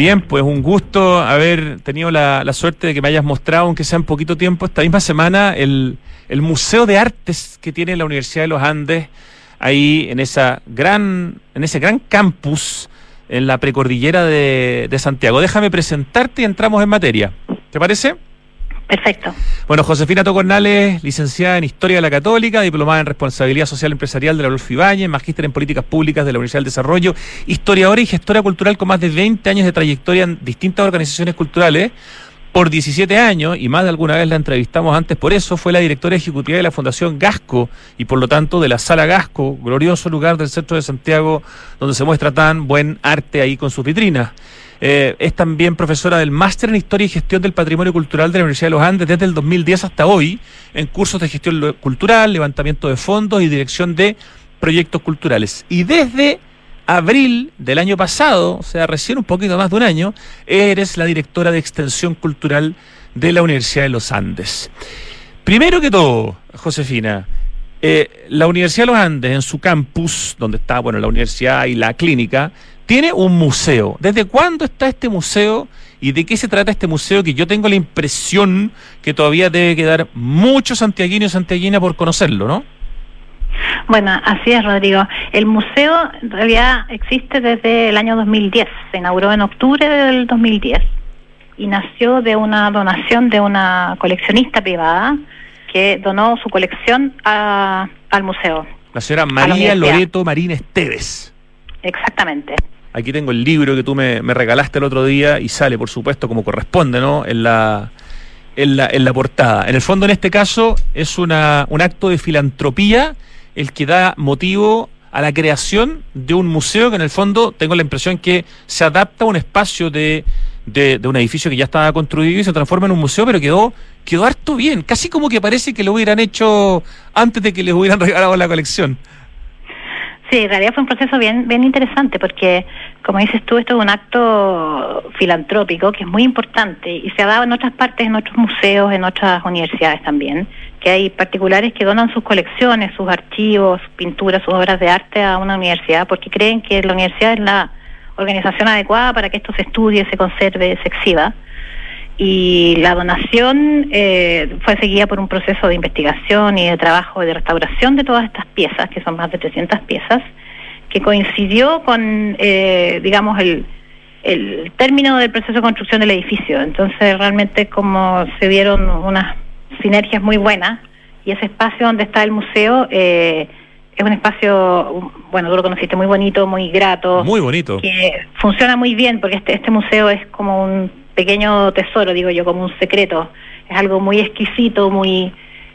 Bien, pues un gusto haber tenido la, suerte de que me hayas mostrado, aunque sea en poquito tiempo, esta misma semana, el, Museo de Artes que tiene la Universidad de los Andes, ahí en, esa gran, en ese gran campus en la precordillera de Santiago. Déjame presentarte y entramos en materia. ¿Te parece? Perfecto. Bueno, Josefina Tocornales, licenciada en Historia de la Católica, diplomada en Responsabilidad Social Empresarial de la Adolfo Ibáñez, magíster en Políticas Públicas de la Universidad del Desarrollo, historiadora y gestora cultural con más de 20 años de trayectoria en distintas organizaciones culturales. Por 17 años, y más de alguna vez la entrevistamos antes por eso, fue la directora ejecutiva de la Fundación Gasco y por lo tanto de la Sala Gasco, glorioso lugar del centro de Santiago donde se muestra tan buen arte ahí con sus vitrinas. Eh, es también profesora del Máster en Historia y Gestión del Patrimonio Cultural de la Universidad de los Andes desde el 2010 hasta hoy, en cursos de gestión cultural, levantamiento de fondos y dirección de proyectos culturales. Y desde abril del año pasado, o sea, recién un poquito más de un año, eres la directora de Extensión Cultural de la Universidad de los Andes. Primero que todo, Josefina, eh, la Universidad de los Andes, en su campus, donde está bueno, la universidad y la clínica, tiene un museo. ¿Desde cuándo está este museo y de qué se trata este museo? Que yo tengo la impresión que todavía debe quedar mucho santiaguino y santiaguina por conocerlo, ¿no? Bueno, así es, Rodrigo. El museo en realidad existe desde el año 2010. Se inauguró en octubre del 2010 y nació de una donación de una coleccionista privada que donó su colección al museo. La señora María Loreto Marín Esteves. Exactamente. Aquí tengo el libro que tú me, regalaste el otro día y sale, por supuesto, como corresponde, ¿no? En la, en la, en la portada. En el fondo, en este caso, es una, un acto de filantropía el que da motivo a la creación de un museo que en el fondo tengo la impresión que se adapta a un espacio de, de, un edificio que ya estaba construido y se transforma en un museo, pero quedó, quedó harto bien, casi como que parece que lo hubieran hecho antes de que les hubieran regalado la colección. Sí, en realidad fue un proceso bien, bien interesante porque, como dices tú, esto es un acto filantrópico que es muy importante y se ha dado en otras partes, en otros museos, en otras universidades también, que hay particulares que donan sus colecciones, sus archivos, sus pinturas, sus obras de arte a una universidad porque creen que la universidad es la organización adecuada para que esto se estudie, se conserve, se exhiba y la donación eh, fue seguida por un proceso de investigación y de trabajo de restauración de todas estas piezas, que son más de 300 piezas, que coincidió con, eh, digamos, el, el término del proceso de construcción del edificio. Entonces, realmente como se dieron unas sinergias muy buenas y ese espacio donde está el museo eh, es un espacio, bueno, tú lo conociste, muy bonito, muy grato. Muy bonito. Que funciona muy bien porque este, este museo es como un pequeño tesoro, digo yo, como un secreto. Es algo muy exquisito, muy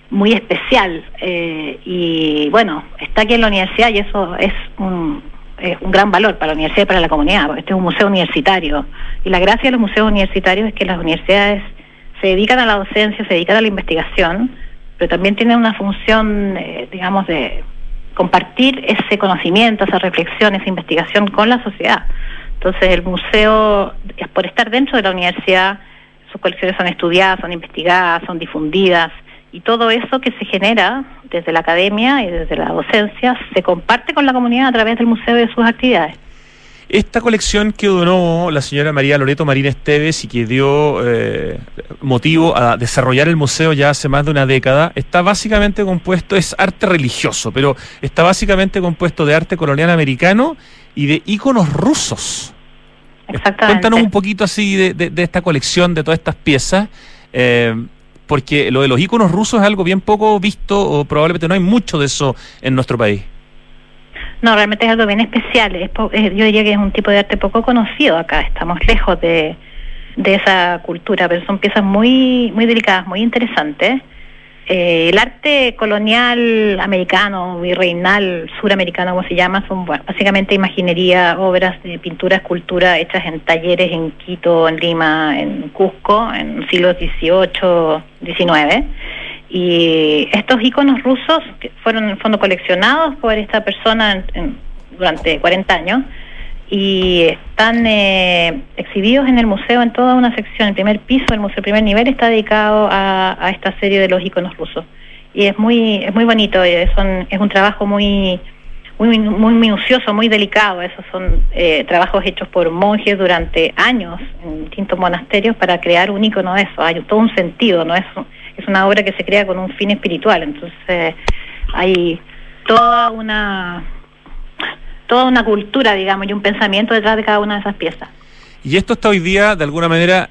muy especial. Eh, y bueno, está aquí en la universidad y eso es un, es un gran valor para la universidad y para la comunidad, porque este es un museo universitario. Y la gracia de los museos universitarios es que las universidades se dedican a la docencia, se dedican a la investigación, pero también tienen una función, eh, digamos, de compartir ese conocimiento, esa reflexión, esa investigación con la sociedad. Entonces el museo, por estar dentro de la universidad, sus colecciones son estudiadas, son investigadas, son difundidas y todo eso que se genera desde la academia y desde la docencia se comparte con la comunidad a través del museo y de sus actividades. Esta colección que donó la señora María Loreto Marín Esteves y que dio eh, motivo a desarrollar el museo ya hace más de una década, está básicamente compuesto, es arte religioso, pero está básicamente compuesto de arte colonial americano y de íconos rusos. Exactamente. Cuéntanos un poquito así de, esta colección, de todas estas piezas, eh, porque lo de los íconos rusos es algo bien poco visto o probablemente no hay mucho de eso en nuestro país. No, realmente es algo bien especial. yo diría que es un tipo de arte poco conocido acá. Estamos lejos de, de esa cultura, pero son piezas muy, muy delicadas, muy interesantes. Eh, el arte colonial americano, virreinal, suramericano, como se llama, son básicamente imaginería, obras de pintura, escultura hechas en talleres en Quito, en Lima, en Cusco, en siglos XVIII, XIX. Y estos iconos rusos que fueron en el fondo coleccionados por esta persona durante 40 años y están eh, exhibidos en el museo en toda una sección. El primer piso del museo, el primer nivel, está dedicado a, esta serie de los iconos rusos. Y es muy es muy bonito, es un, es un trabajo muy, muy muy minucioso, muy delicado. Esos son eh, trabajos hechos por monjes durante años en distintos monasterios para crear un icono de eso. Hay todo un sentido, no es, es una obra que se crea con un fin espiritual. Entonces hay toda una toda una cultura, digamos, y un pensamiento detrás de cada una de esas piezas. Y esto está hoy día, de alguna manera,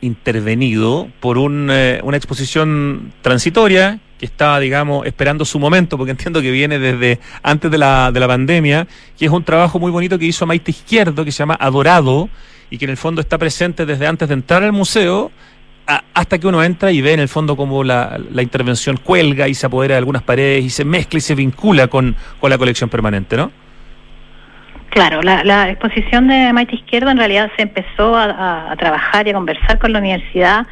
intervenido por eh, una exposición transitoria que está, digamos, esperando su momento, porque entiendo que viene desde antes de la, de la pandemia, que es un trabajo muy bonito que hizo Maite Izquierdo, que se llama Adorado, y que en el fondo está presente desde antes de entrar al museo, hasta que uno entra y ve en el fondo cómo la, la, intervención cuelga y se apodera de algunas paredes y se mezcla y se vincula con, con la colección permanente, ¿no? Claro, la, exposición de Maite Izquierdo en realidad se empezó a, trabajar y a conversar con la universidad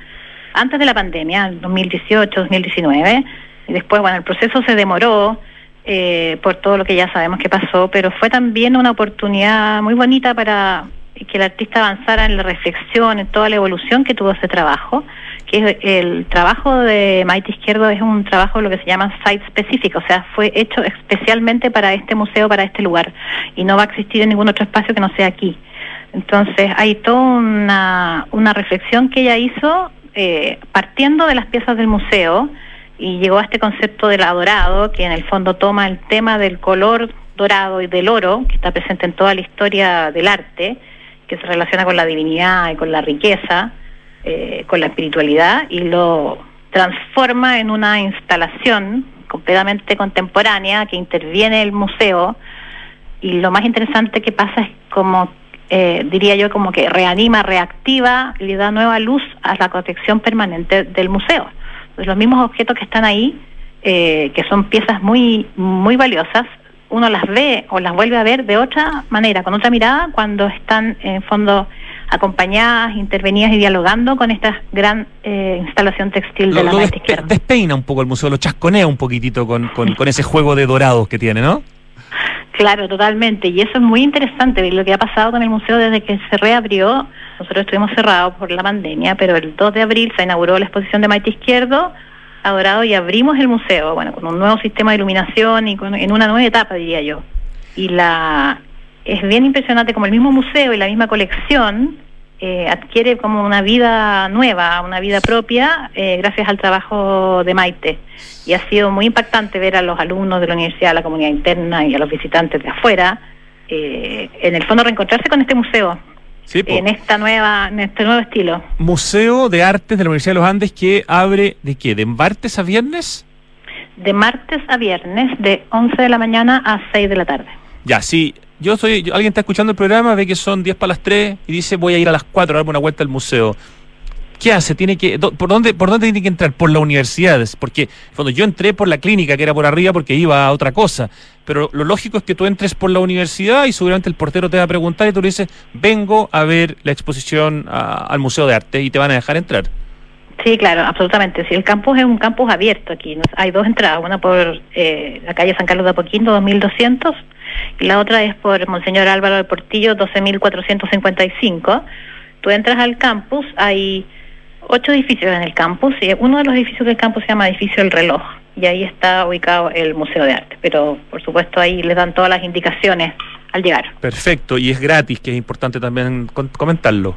antes de la pandemia, en 2018, 2019. Y después, bueno, el proceso se demoró eh, por todo lo que ya sabemos que pasó, pero fue también una oportunidad muy bonita para que el artista avanzara en la reflexión, en toda la evolución que tuvo ese trabajo el trabajo de Maite Izquierdo es un trabajo lo que se llama site específico, o sea, fue hecho especialmente para este museo, para este lugar, y no va a existir en ningún otro espacio que no sea aquí. Entonces, hay toda una, una reflexión que ella hizo eh, partiendo de las piezas del museo y llegó a este concepto del adorado, que en el fondo toma el tema del color dorado y del oro, que está presente en toda la historia del arte, que se relaciona con la divinidad y con la riqueza, eh, con la espiritualidad y lo transforma en una instalación completamente contemporánea que interviene el museo y lo más interesante que pasa es como eh, diría yo como que reanima, reactiva, le da nueva luz a la protección permanente del museo. los mismos objetos que están ahí, eh, que son piezas muy muy valiosas, uno las ve o las vuelve a ver de otra manera, con otra mirada, cuando están en fondo acompañadas, intervenidas y dialogando con esta gran eh, instalación textil de la despe izquierda. Despeina un poco el museo, lo chasconea un poquitito con, con, con ese juego de dorados que tiene, ¿no? Claro, totalmente. Y eso es muy interesante, lo que ha pasado con el museo desde que se reabrió. Nosotros estuvimos cerrados por la pandemia, pero el 2 de abril se inauguró la exposición de Maite Izquierdo, Adorado, y abrimos el museo, bueno, con un nuevo sistema de iluminación y con, en una nueva etapa, diría yo. Y la es bien impresionante como el mismo museo y la misma colección eh, adquiere como una vida nueva, una vida propia, eh, gracias al trabajo de Maite. Y ha sido muy impactante ver a los alumnos de la universidad, a la comunidad interna y a los visitantes de afuera, eh, en el fondo reencontrarse con este museo. En esta nueva en este nuevo estilo. Museo de Artes de la Universidad de los Andes que abre de qué? ¿De martes a viernes? De martes a viernes, de 11 de la mañana a 6 de la tarde. Ya, sí yo soy, alguien está escuchando el programa, ve que son 10 para las 3 y dice voy a ir a las 4 a darme una vuelta al museo. ¿Qué hace? Tiene que, ¿por, dónde, ¿Por dónde tiene que entrar? Por las universidades. Porque cuando yo entré por la clínica, que era por arriba, porque iba a otra cosa. Pero lo lógico es que tú entres por la universidad y seguramente el portero te va a preguntar y tú le dices, vengo a ver la exposición al Museo de Arte y te van a dejar entrar. Sí, claro, absolutamente. Si el campus es un campus abierto aquí, hay dos entradas, una por eh, la calle San Carlos de Apoquindo, 2200, y la otra es por Monseñor Álvaro de Portillo, 12.455. Tú entras al campus, hay ocho edificios en el campus, y uno de los edificios del campus se llama Edificio El Reloj, y ahí está ubicado el Museo de Arte, pero por supuesto ahí les dan todas las indicaciones al llegar. Perfecto, y es gratis, que es importante también comentarlo.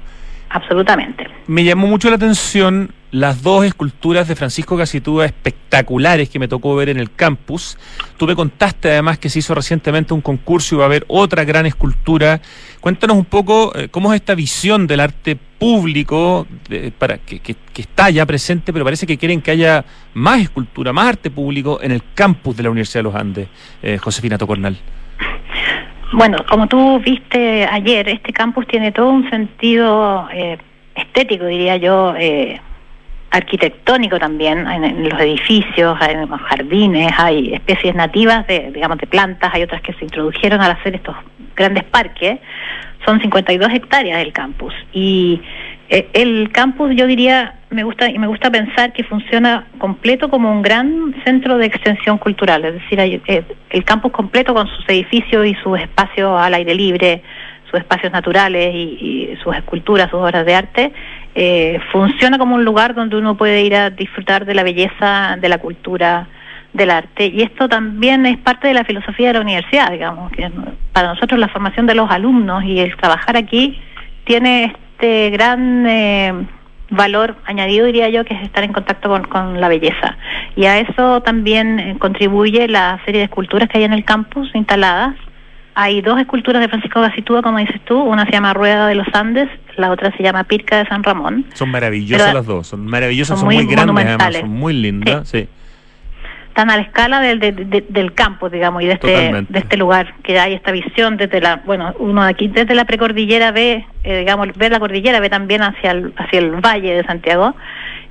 Absolutamente. Me llamó mucho la atención las dos esculturas de Francisco Casitúa espectaculares que me tocó ver en el campus. Tú me contaste además que se hizo recientemente un concurso y va a haber otra gran escultura. Cuéntanos un poco eh, cómo es esta visión del arte público para que, está ya presente, pero parece que quieren que haya más escultura, más arte público en el campus de la Universidad de los Andes, eh, Josefina Tocornal. Bueno, como tú viste ayer, este campus tiene todo un sentido eh, estético, diría yo, eh, arquitectónico también, en, los edificios, en los jardines, hay especies nativas de, digamos, de plantas, hay otras que se introdujeron al hacer estos grandes parques, son 52 hectáreas del campus. Y eh, el campus yo diría me gusta y me gusta pensar que funciona completo como un gran centro de extensión cultural. Es decir eh, el campus completo con sus edificios y sus espacios al aire libre sus espacios naturales y, sus esculturas sus obras de arte eh, funciona como un lugar donde uno puede ir a disfrutar de la belleza de la cultura del arte y esto también es parte de la filosofía de la universidad digamos que para nosotros la formación de los alumnos y el trabajar aquí tiene este gran eh, valor añadido, diría yo, que es estar en contacto con, la belleza. Y a eso también eh, contribuye la serie de esculturas que hay en el campus instaladas. Hay dos esculturas de Francisco Gasitúa, como dices tú, una se llama Rueda de los Andes, la otra se llama Pirca de San Ramón. Son maravillosas las dos, son maravillosas, son, muy, grandes además, son muy lindas, sí. están a la escala del, del campo, digamos, y de este, de este lugar, que hay esta visión desde la, bueno, uno aquí desde la precordillera ve, eh, digamos, ve la cordillera, ve también hacia el, hacia el valle de Santiago,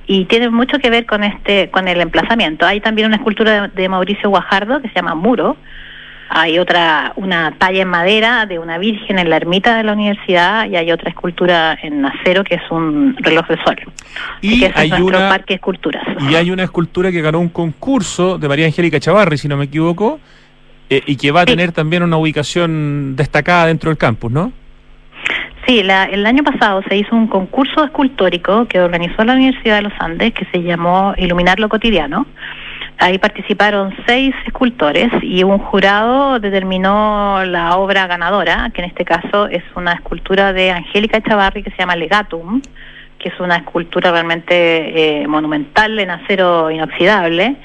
y tiene mucho que ver con este, con el emplazamiento. Hay también una escultura de Mauricio Guajardo que se llama Muro, hay otra, una talla en madera de una virgen en la ermita de la universidad y hay otra escultura en acero que es un reloj de sol. Y hay una, parque de esculturas. Y hay una escultura que ganó un concurso de María Angélica Chavarri, si no me equivoco, eh, y que va a tener también una ubicación destacada dentro del campus, ¿no? Sí, la, el año pasado se hizo un concurso escultórico que organizó la Universidad de los Andes que se llamó Iluminar lo Cotidiano Ahí participaron seis escultores y un jurado determinó la obra ganadora, que en este caso es una escultura de Angélica Chavarri que se llama Legatum, que es una escultura realmente eh, monumental en acero inoxidable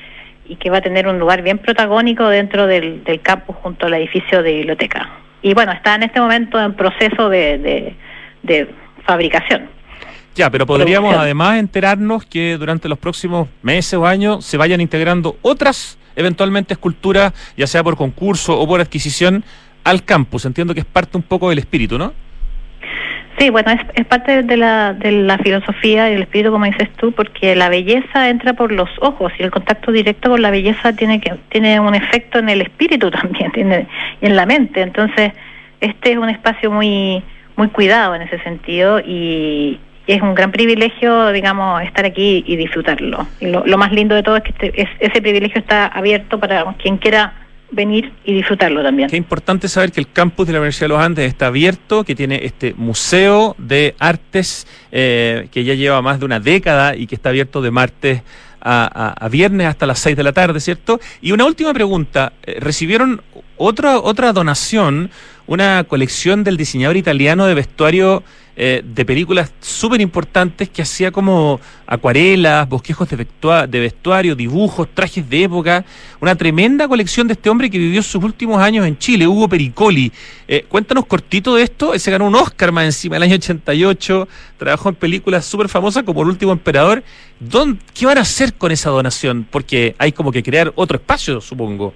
y que va a tener un lugar bien protagónico dentro del, campus junto al edificio de biblioteca. Y bueno, está en este momento en proceso de fabricación. Ya, pero podríamos además enterarnos que durante los próximos meses o años se vayan integrando otras, eventualmente, esculturas, ya sea por concurso o por adquisición, al campus. Entiendo que es parte un poco del espíritu, ¿no? Sí, bueno, es, parte de la, de la filosofía y el espíritu, como dices tú, porque la belleza entra por los ojos y el contacto directo con la belleza tiene que tiene un efecto en el espíritu también, tiene y en la mente. Entonces, este es un espacio muy muy cuidado en ese sentido y, es un gran privilegio, digamos, estar aquí y disfrutarlo. Y lo, más lindo de todo es que este, ese privilegio está abierto para quien quiera venir y disfrutarlo también. Qué importante saber que el campus de la Universidad de los Andes está abierto, que tiene este museo de artes eh, que ya lleva más de una década y que está abierto de martes a, viernes hasta las 6 de la tarde, ¿cierto? Y una última pregunta, eh, ¿recibieron otra, otra donación, una colección del diseñador italiano de vestuario eh, de películas súper importantes que hacía como acuarelas, bosquejos de, vestuario, dibujos, trajes de época. Una tremenda colección de este hombre que vivió sus últimos años en Chile, Hugo Pericoli. Eh, cuéntanos cortito de esto. Él se ganó un Oscar más encima el año 88. Trabajó en películas súper famosas como El último emperador. ¿Qué van a hacer con esa donación? Porque hay como que crear otro espacio, supongo.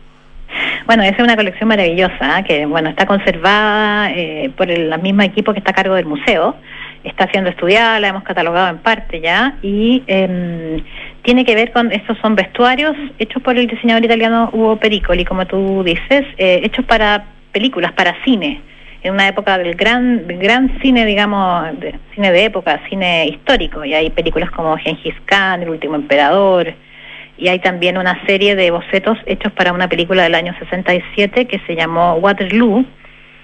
Bueno, esa es una colección maravillosa ¿eh? que bueno está conservada eh, por el mismo equipo que está a cargo del museo. Está siendo estudiada, la hemos catalogado en parte ya y em, tiene que ver con estos son vestuarios hechos por el diseñador italiano Hugo Pericoli, como tú dices, eh, hechos para películas, para cine en una época del gran gran cine, digamos, de, cine de época, cine histórico. Y hay películas como Gengis Khan, El último emperador, y hay también una serie de bocetos hechos para una película del año 67 que se llamó Waterloo,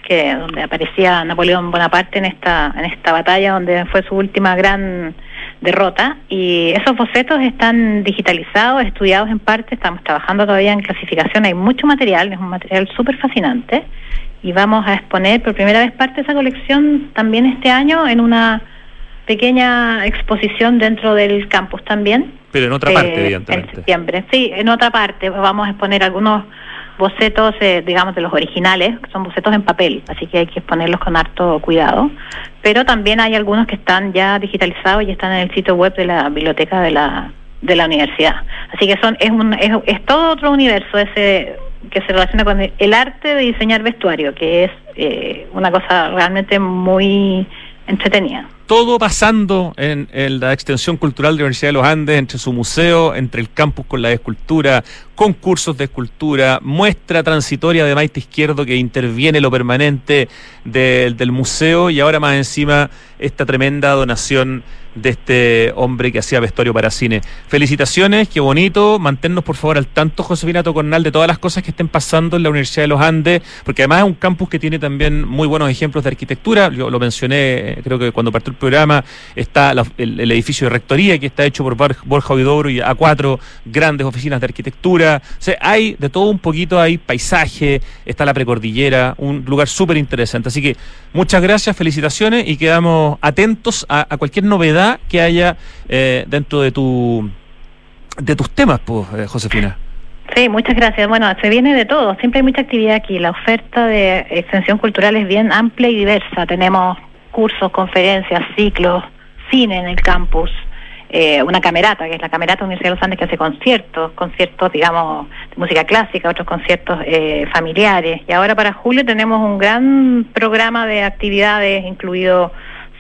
que donde aparecía Napoleón Bonaparte en esta en esta batalla donde fue su última gran derrota. Y esos bocetos están digitalizados, estudiados en parte, estamos trabajando todavía en clasificación, hay mucho material, es un material súper fascinante y vamos a exponer por primera vez parte de esa colección también este año en una pequeña exposición dentro del campus también. Pero en otra parte, eh, evidentemente. En septiembre, sí, en otra parte. Vamos a exponer algunos bocetos, eh, digamos, de los originales, que son bocetos en papel, así que hay que exponerlos con harto cuidado. Pero también hay algunos que están ya digitalizados y están en el sitio web de la biblioteca de la, de la universidad. Así que son es, un, es, es todo otro universo ese que se relaciona con el arte de diseñar vestuario, que es eh, una cosa realmente muy entretenida todo pasando en, la extensión cultural de la Universidad de los Andes, entre su museo, entre el campus con la escultura, concursos de escultura, muestra transitoria de Maite Izquierdo que interviene lo permanente del museo y ahora más encima esta tremenda donación de este hombre que hacía vestuario para cine. Felicitaciones, qué bonito. Manténnos por favor al tanto, Josefina Tocornal, de todas las cosas que estén pasando en la Universidad de los Andes, porque además es un campus que tiene también muy buenos ejemplos de arquitectura. Yo lo mencioné, creo que cuando partió el programa, está el, edificio de rectoría que está hecho por Borja Ovidobro y a cuatro grandes oficinas de arquitectura. O hay de todo un poquito, hay paisaje, está la precordillera, un lugar súper interesante. Así que muchas gracias, felicitaciones y quedamos atentos a cualquier novedad que haya eh, dentro de tu de tus temas, pues, eh, Josefina. Sí, muchas gracias. Bueno, se viene de todo. Siempre hay mucha actividad aquí. La oferta de extensión cultural es bien amplia y diversa. Tenemos cursos, conferencias, ciclos, cine en el campus, eh, una camerata, que es la camerata Universidad de los Andes, que hace conciertos, conciertos, digamos, de música clásica, otros conciertos eh, familiares. Y ahora para julio tenemos un gran programa de actividades, incluido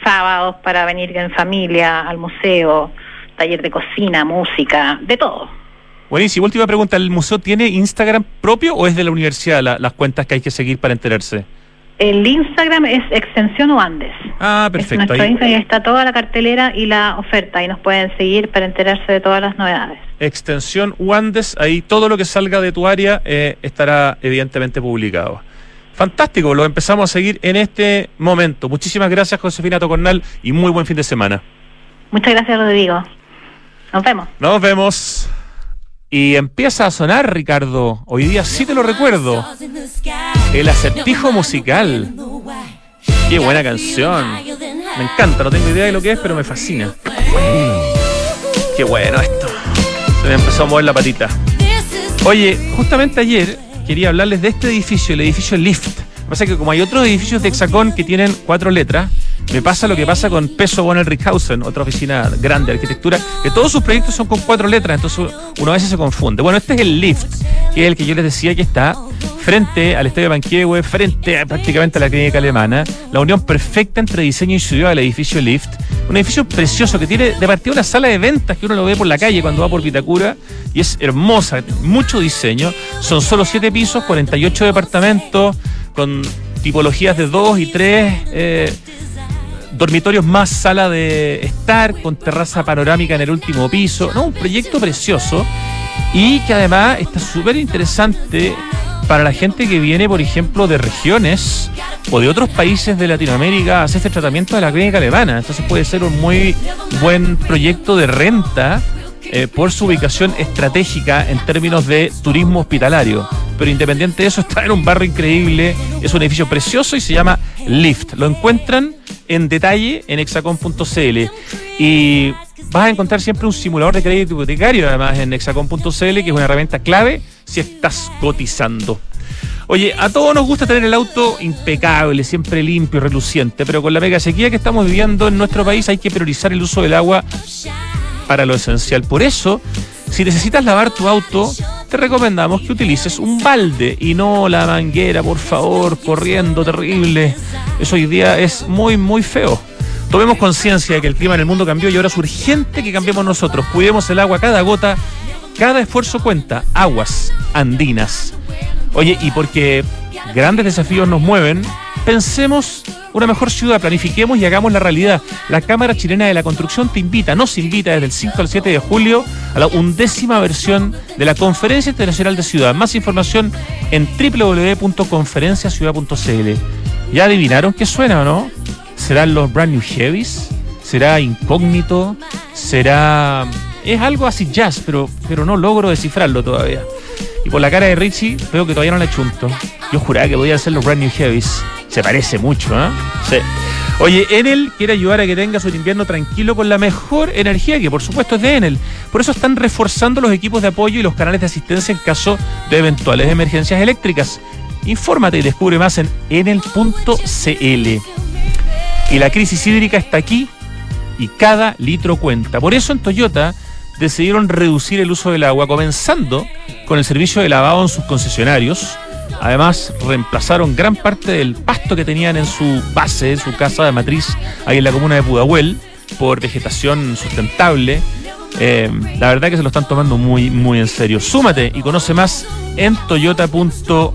sábados para venir en familia al museo, taller de cocina, música, de todo. Buenísimo. Última pregunta, ¿el museo tiene Instagram propio o es de la universidad las cuentas que hay que seguir para enterarse? El Instagram es Extensión Uandes. Ah, perfecto. ahí está toda la cartelera y la oferta y nos pueden seguir para enterarse de todas las novedades. Extensión Uandes, ahí todo lo que salga de tu área eh, estará evidentemente publicado. Fantástico, lo empezamos a seguir en este momento. Muchísimas gracias, Josefina Tocornal, y muy buen fin de semana. Muchas gracias, Rodrigo. Nos vemos. Nos vemos. Y empieza a sonar, Ricardo. Hoy día sí te lo recuerdo. El acertijo musical. Qué buena canción. Me encanta, no tengo idea de lo que es, pero me fascina. Qué bueno esto. Se me empezó a mover la patita. Oye, justamente ayer quería hablarles de este edificio, el edificio Lift. Lo que pasa es que como hay otros edificios de Hexacón que tienen cuatro letras, me pasa lo que pasa con Peso Bonner Rickhausen, otra oficina grande de arquitectura, que todos sus proyectos son con cuatro letras, entonces uno a veces se confunde. Bueno, este es el Lift, que es el que yo les decía que está frente al Estadio Banquehue, frente prácticamente a la clínica alemana, la unión perfecta entre diseño y ciudad del edificio Lift, un edificio precioso que tiene de partida una sala de ventas que uno lo ve por la calle cuando va por Vitacura y es hermosa, mucho diseño, son solo siete pisos, 48 departamentos, con tipologías de dos y tres eh, dormitorios más sala de estar, con terraza panorámica en el último piso. No, un proyecto precioso y que además está súper interesante para la gente que viene, por ejemplo, de regiones o de otros países de Latinoamérica a hacer este tratamiento de la clínica alemana. Entonces puede ser un muy buen proyecto de renta eh, por su ubicación estratégica en términos de turismo hospitalario. Pero independiente de eso, está en un barrio increíble, es un edificio precioso y se llama Lift. Lo encuentran en detalle en hexacom.cl. Y vas a encontrar siempre un simulador de crédito hipotecario, además, en hexacom.cl, que es una herramienta clave si estás cotizando. Oye, a todos nos gusta tener el auto impecable, siempre limpio reluciente, pero con la mega sequía que estamos viviendo en nuestro país hay que priorizar el uso del agua para lo esencial. Por eso, si necesitas lavar tu auto, te recomendamos que utilices un balde y no la manguera, por favor, corriendo terrible. Eso hoy día es muy, muy feo. Tomemos conciencia de que el clima en el mundo cambió y ahora es urgente que cambiemos nosotros. Cuidemos el agua cada gota, cada esfuerzo cuenta. Aguas andinas. Oye, y porque grandes desafíos nos mueven, pensemos una mejor ciudad, planifiquemos y hagamos la realidad. La Cámara Chilena de la Construcción te invita, nos invita desde el 5 al 7 de julio a la undécima versión de la Conferencia Internacional de Ciudad. Más información en www.conferenciaciudad.cl. ¿Ya adivinaron qué suena o no? ¿Serán los Brand New Heavies? ¿Será incógnito? ¿Será.? Es algo así jazz, pero, pero no logro descifrarlo todavía. Y por la cara de Richie veo que todavía no le chunto. Yo juraba que podían ser los Brand New Heavies. Se parece mucho, ¿eh? Sí. Oye, Enel quiere ayudar a que tengas un invierno tranquilo con la mejor energía, que por supuesto es de Enel. Por eso están reforzando los equipos de apoyo y los canales de asistencia en caso de eventuales emergencias eléctricas. Infórmate y descubre más en enel.cl. Y la crisis hídrica está aquí y cada litro cuenta. Por eso en Toyota decidieron reducir el uso del agua, comenzando con el servicio de lavado en sus concesionarios. Además, reemplazaron gran parte del pasto que tenían en su base, en su casa de matriz, ahí en la comuna de Pudahuel, por vegetación sustentable. Eh, la verdad que se lo están tomando muy, muy en serio. Súmate y conoce más en toyota.cl.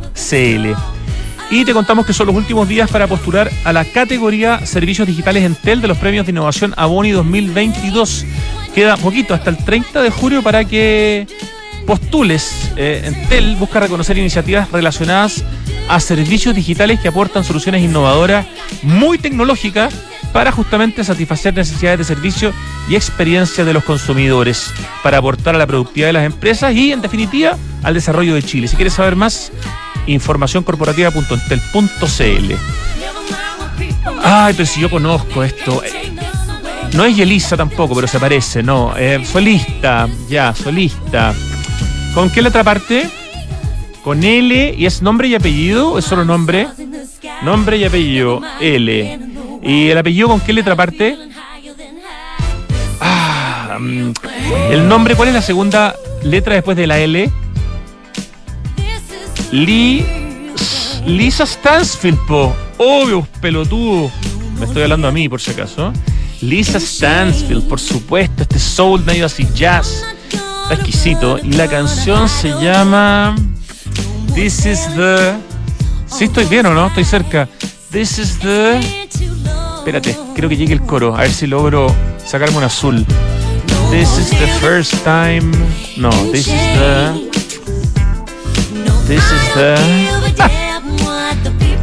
Y te contamos que son los últimos días para postular a la categoría Servicios Digitales Entel de los Premios de Innovación Aboni 2022. Queda poquito, hasta el 30 de julio para que postules. Eh, Entel busca reconocer iniciativas relacionadas a servicios digitales que aportan soluciones innovadoras muy tecnológicas para justamente satisfacer necesidades de servicio y experiencia de los consumidores, para aportar a la productividad de las empresas y, en definitiva, al desarrollo de Chile. Si quieres saber más, informacioncorporativa.entel.cl. Ay, pero si yo conozco esto. No es Yelisa tampoco, pero se parece, no. Eh, solista, ya, solista. ¿Con qué letra parte? Con L y es nombre y apellido, ¿o es solo nombre. Nombre y apellido, L. ¿Y el apellido con qué letra parte? Ah, mm, el nombre, ¿cuál es la segunda letra después de la L? Lee, Lisa Stansfield, po. Obvio, pelotudo. Me estoy hablando a mí, por si acaso. Lisa Stansfield, por supuesto. Este soul medio así jazz. Está exquisito. Y la canción se llama This is the. Sí, estoy bien o no? Estoy cerca. This is the. Espérate, creo que llegue el coro. A ver si logro sacarme un azul. This is the first time. No, this is the. This is the.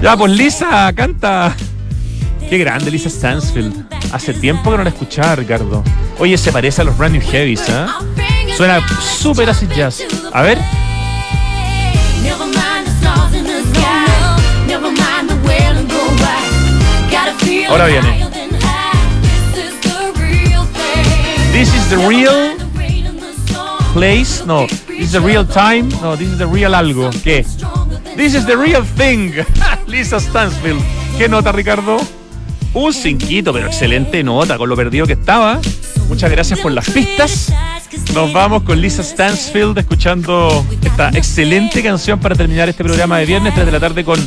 ya, pues Lisa, canta. Qué grande Lisa Stansfield. Hace tiempo que no la escuchaba, Ricardo. Oye, se parece a los Brand New Heavies, ¿eh? Suena súper así jazz. A ver. Ahora viene. This is the real place. No, this is the real time. No, this is the real algo. ¿Qué? This is the real thing. Lisa Stansfield. ¿Qué nota, Ricardo? Un cinquito, pero excelente nota con lo perdido que estaba. Muchas gracias por las pistas. Nos vamos con Lisa Stansfield escuchando esta excelente canción para terminar este programa de viernes 3 de la tarde con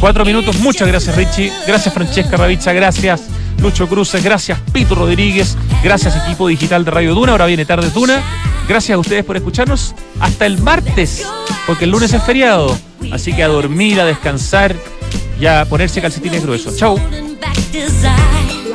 cuatro minutos. Muchas gracias Richie, gracias Francesca Ravizza, gracias Lucho Cruces, gracias Pito Rodríguez, gracias equipo digital de Radio Duna, ahora viene Tarde Duna. Gracias a ustedes por escucharnos. Hasta el martes, porque el lunes es feriado. Así que a dormir, a descansar y a ponerse calcetines gruesos. Chau.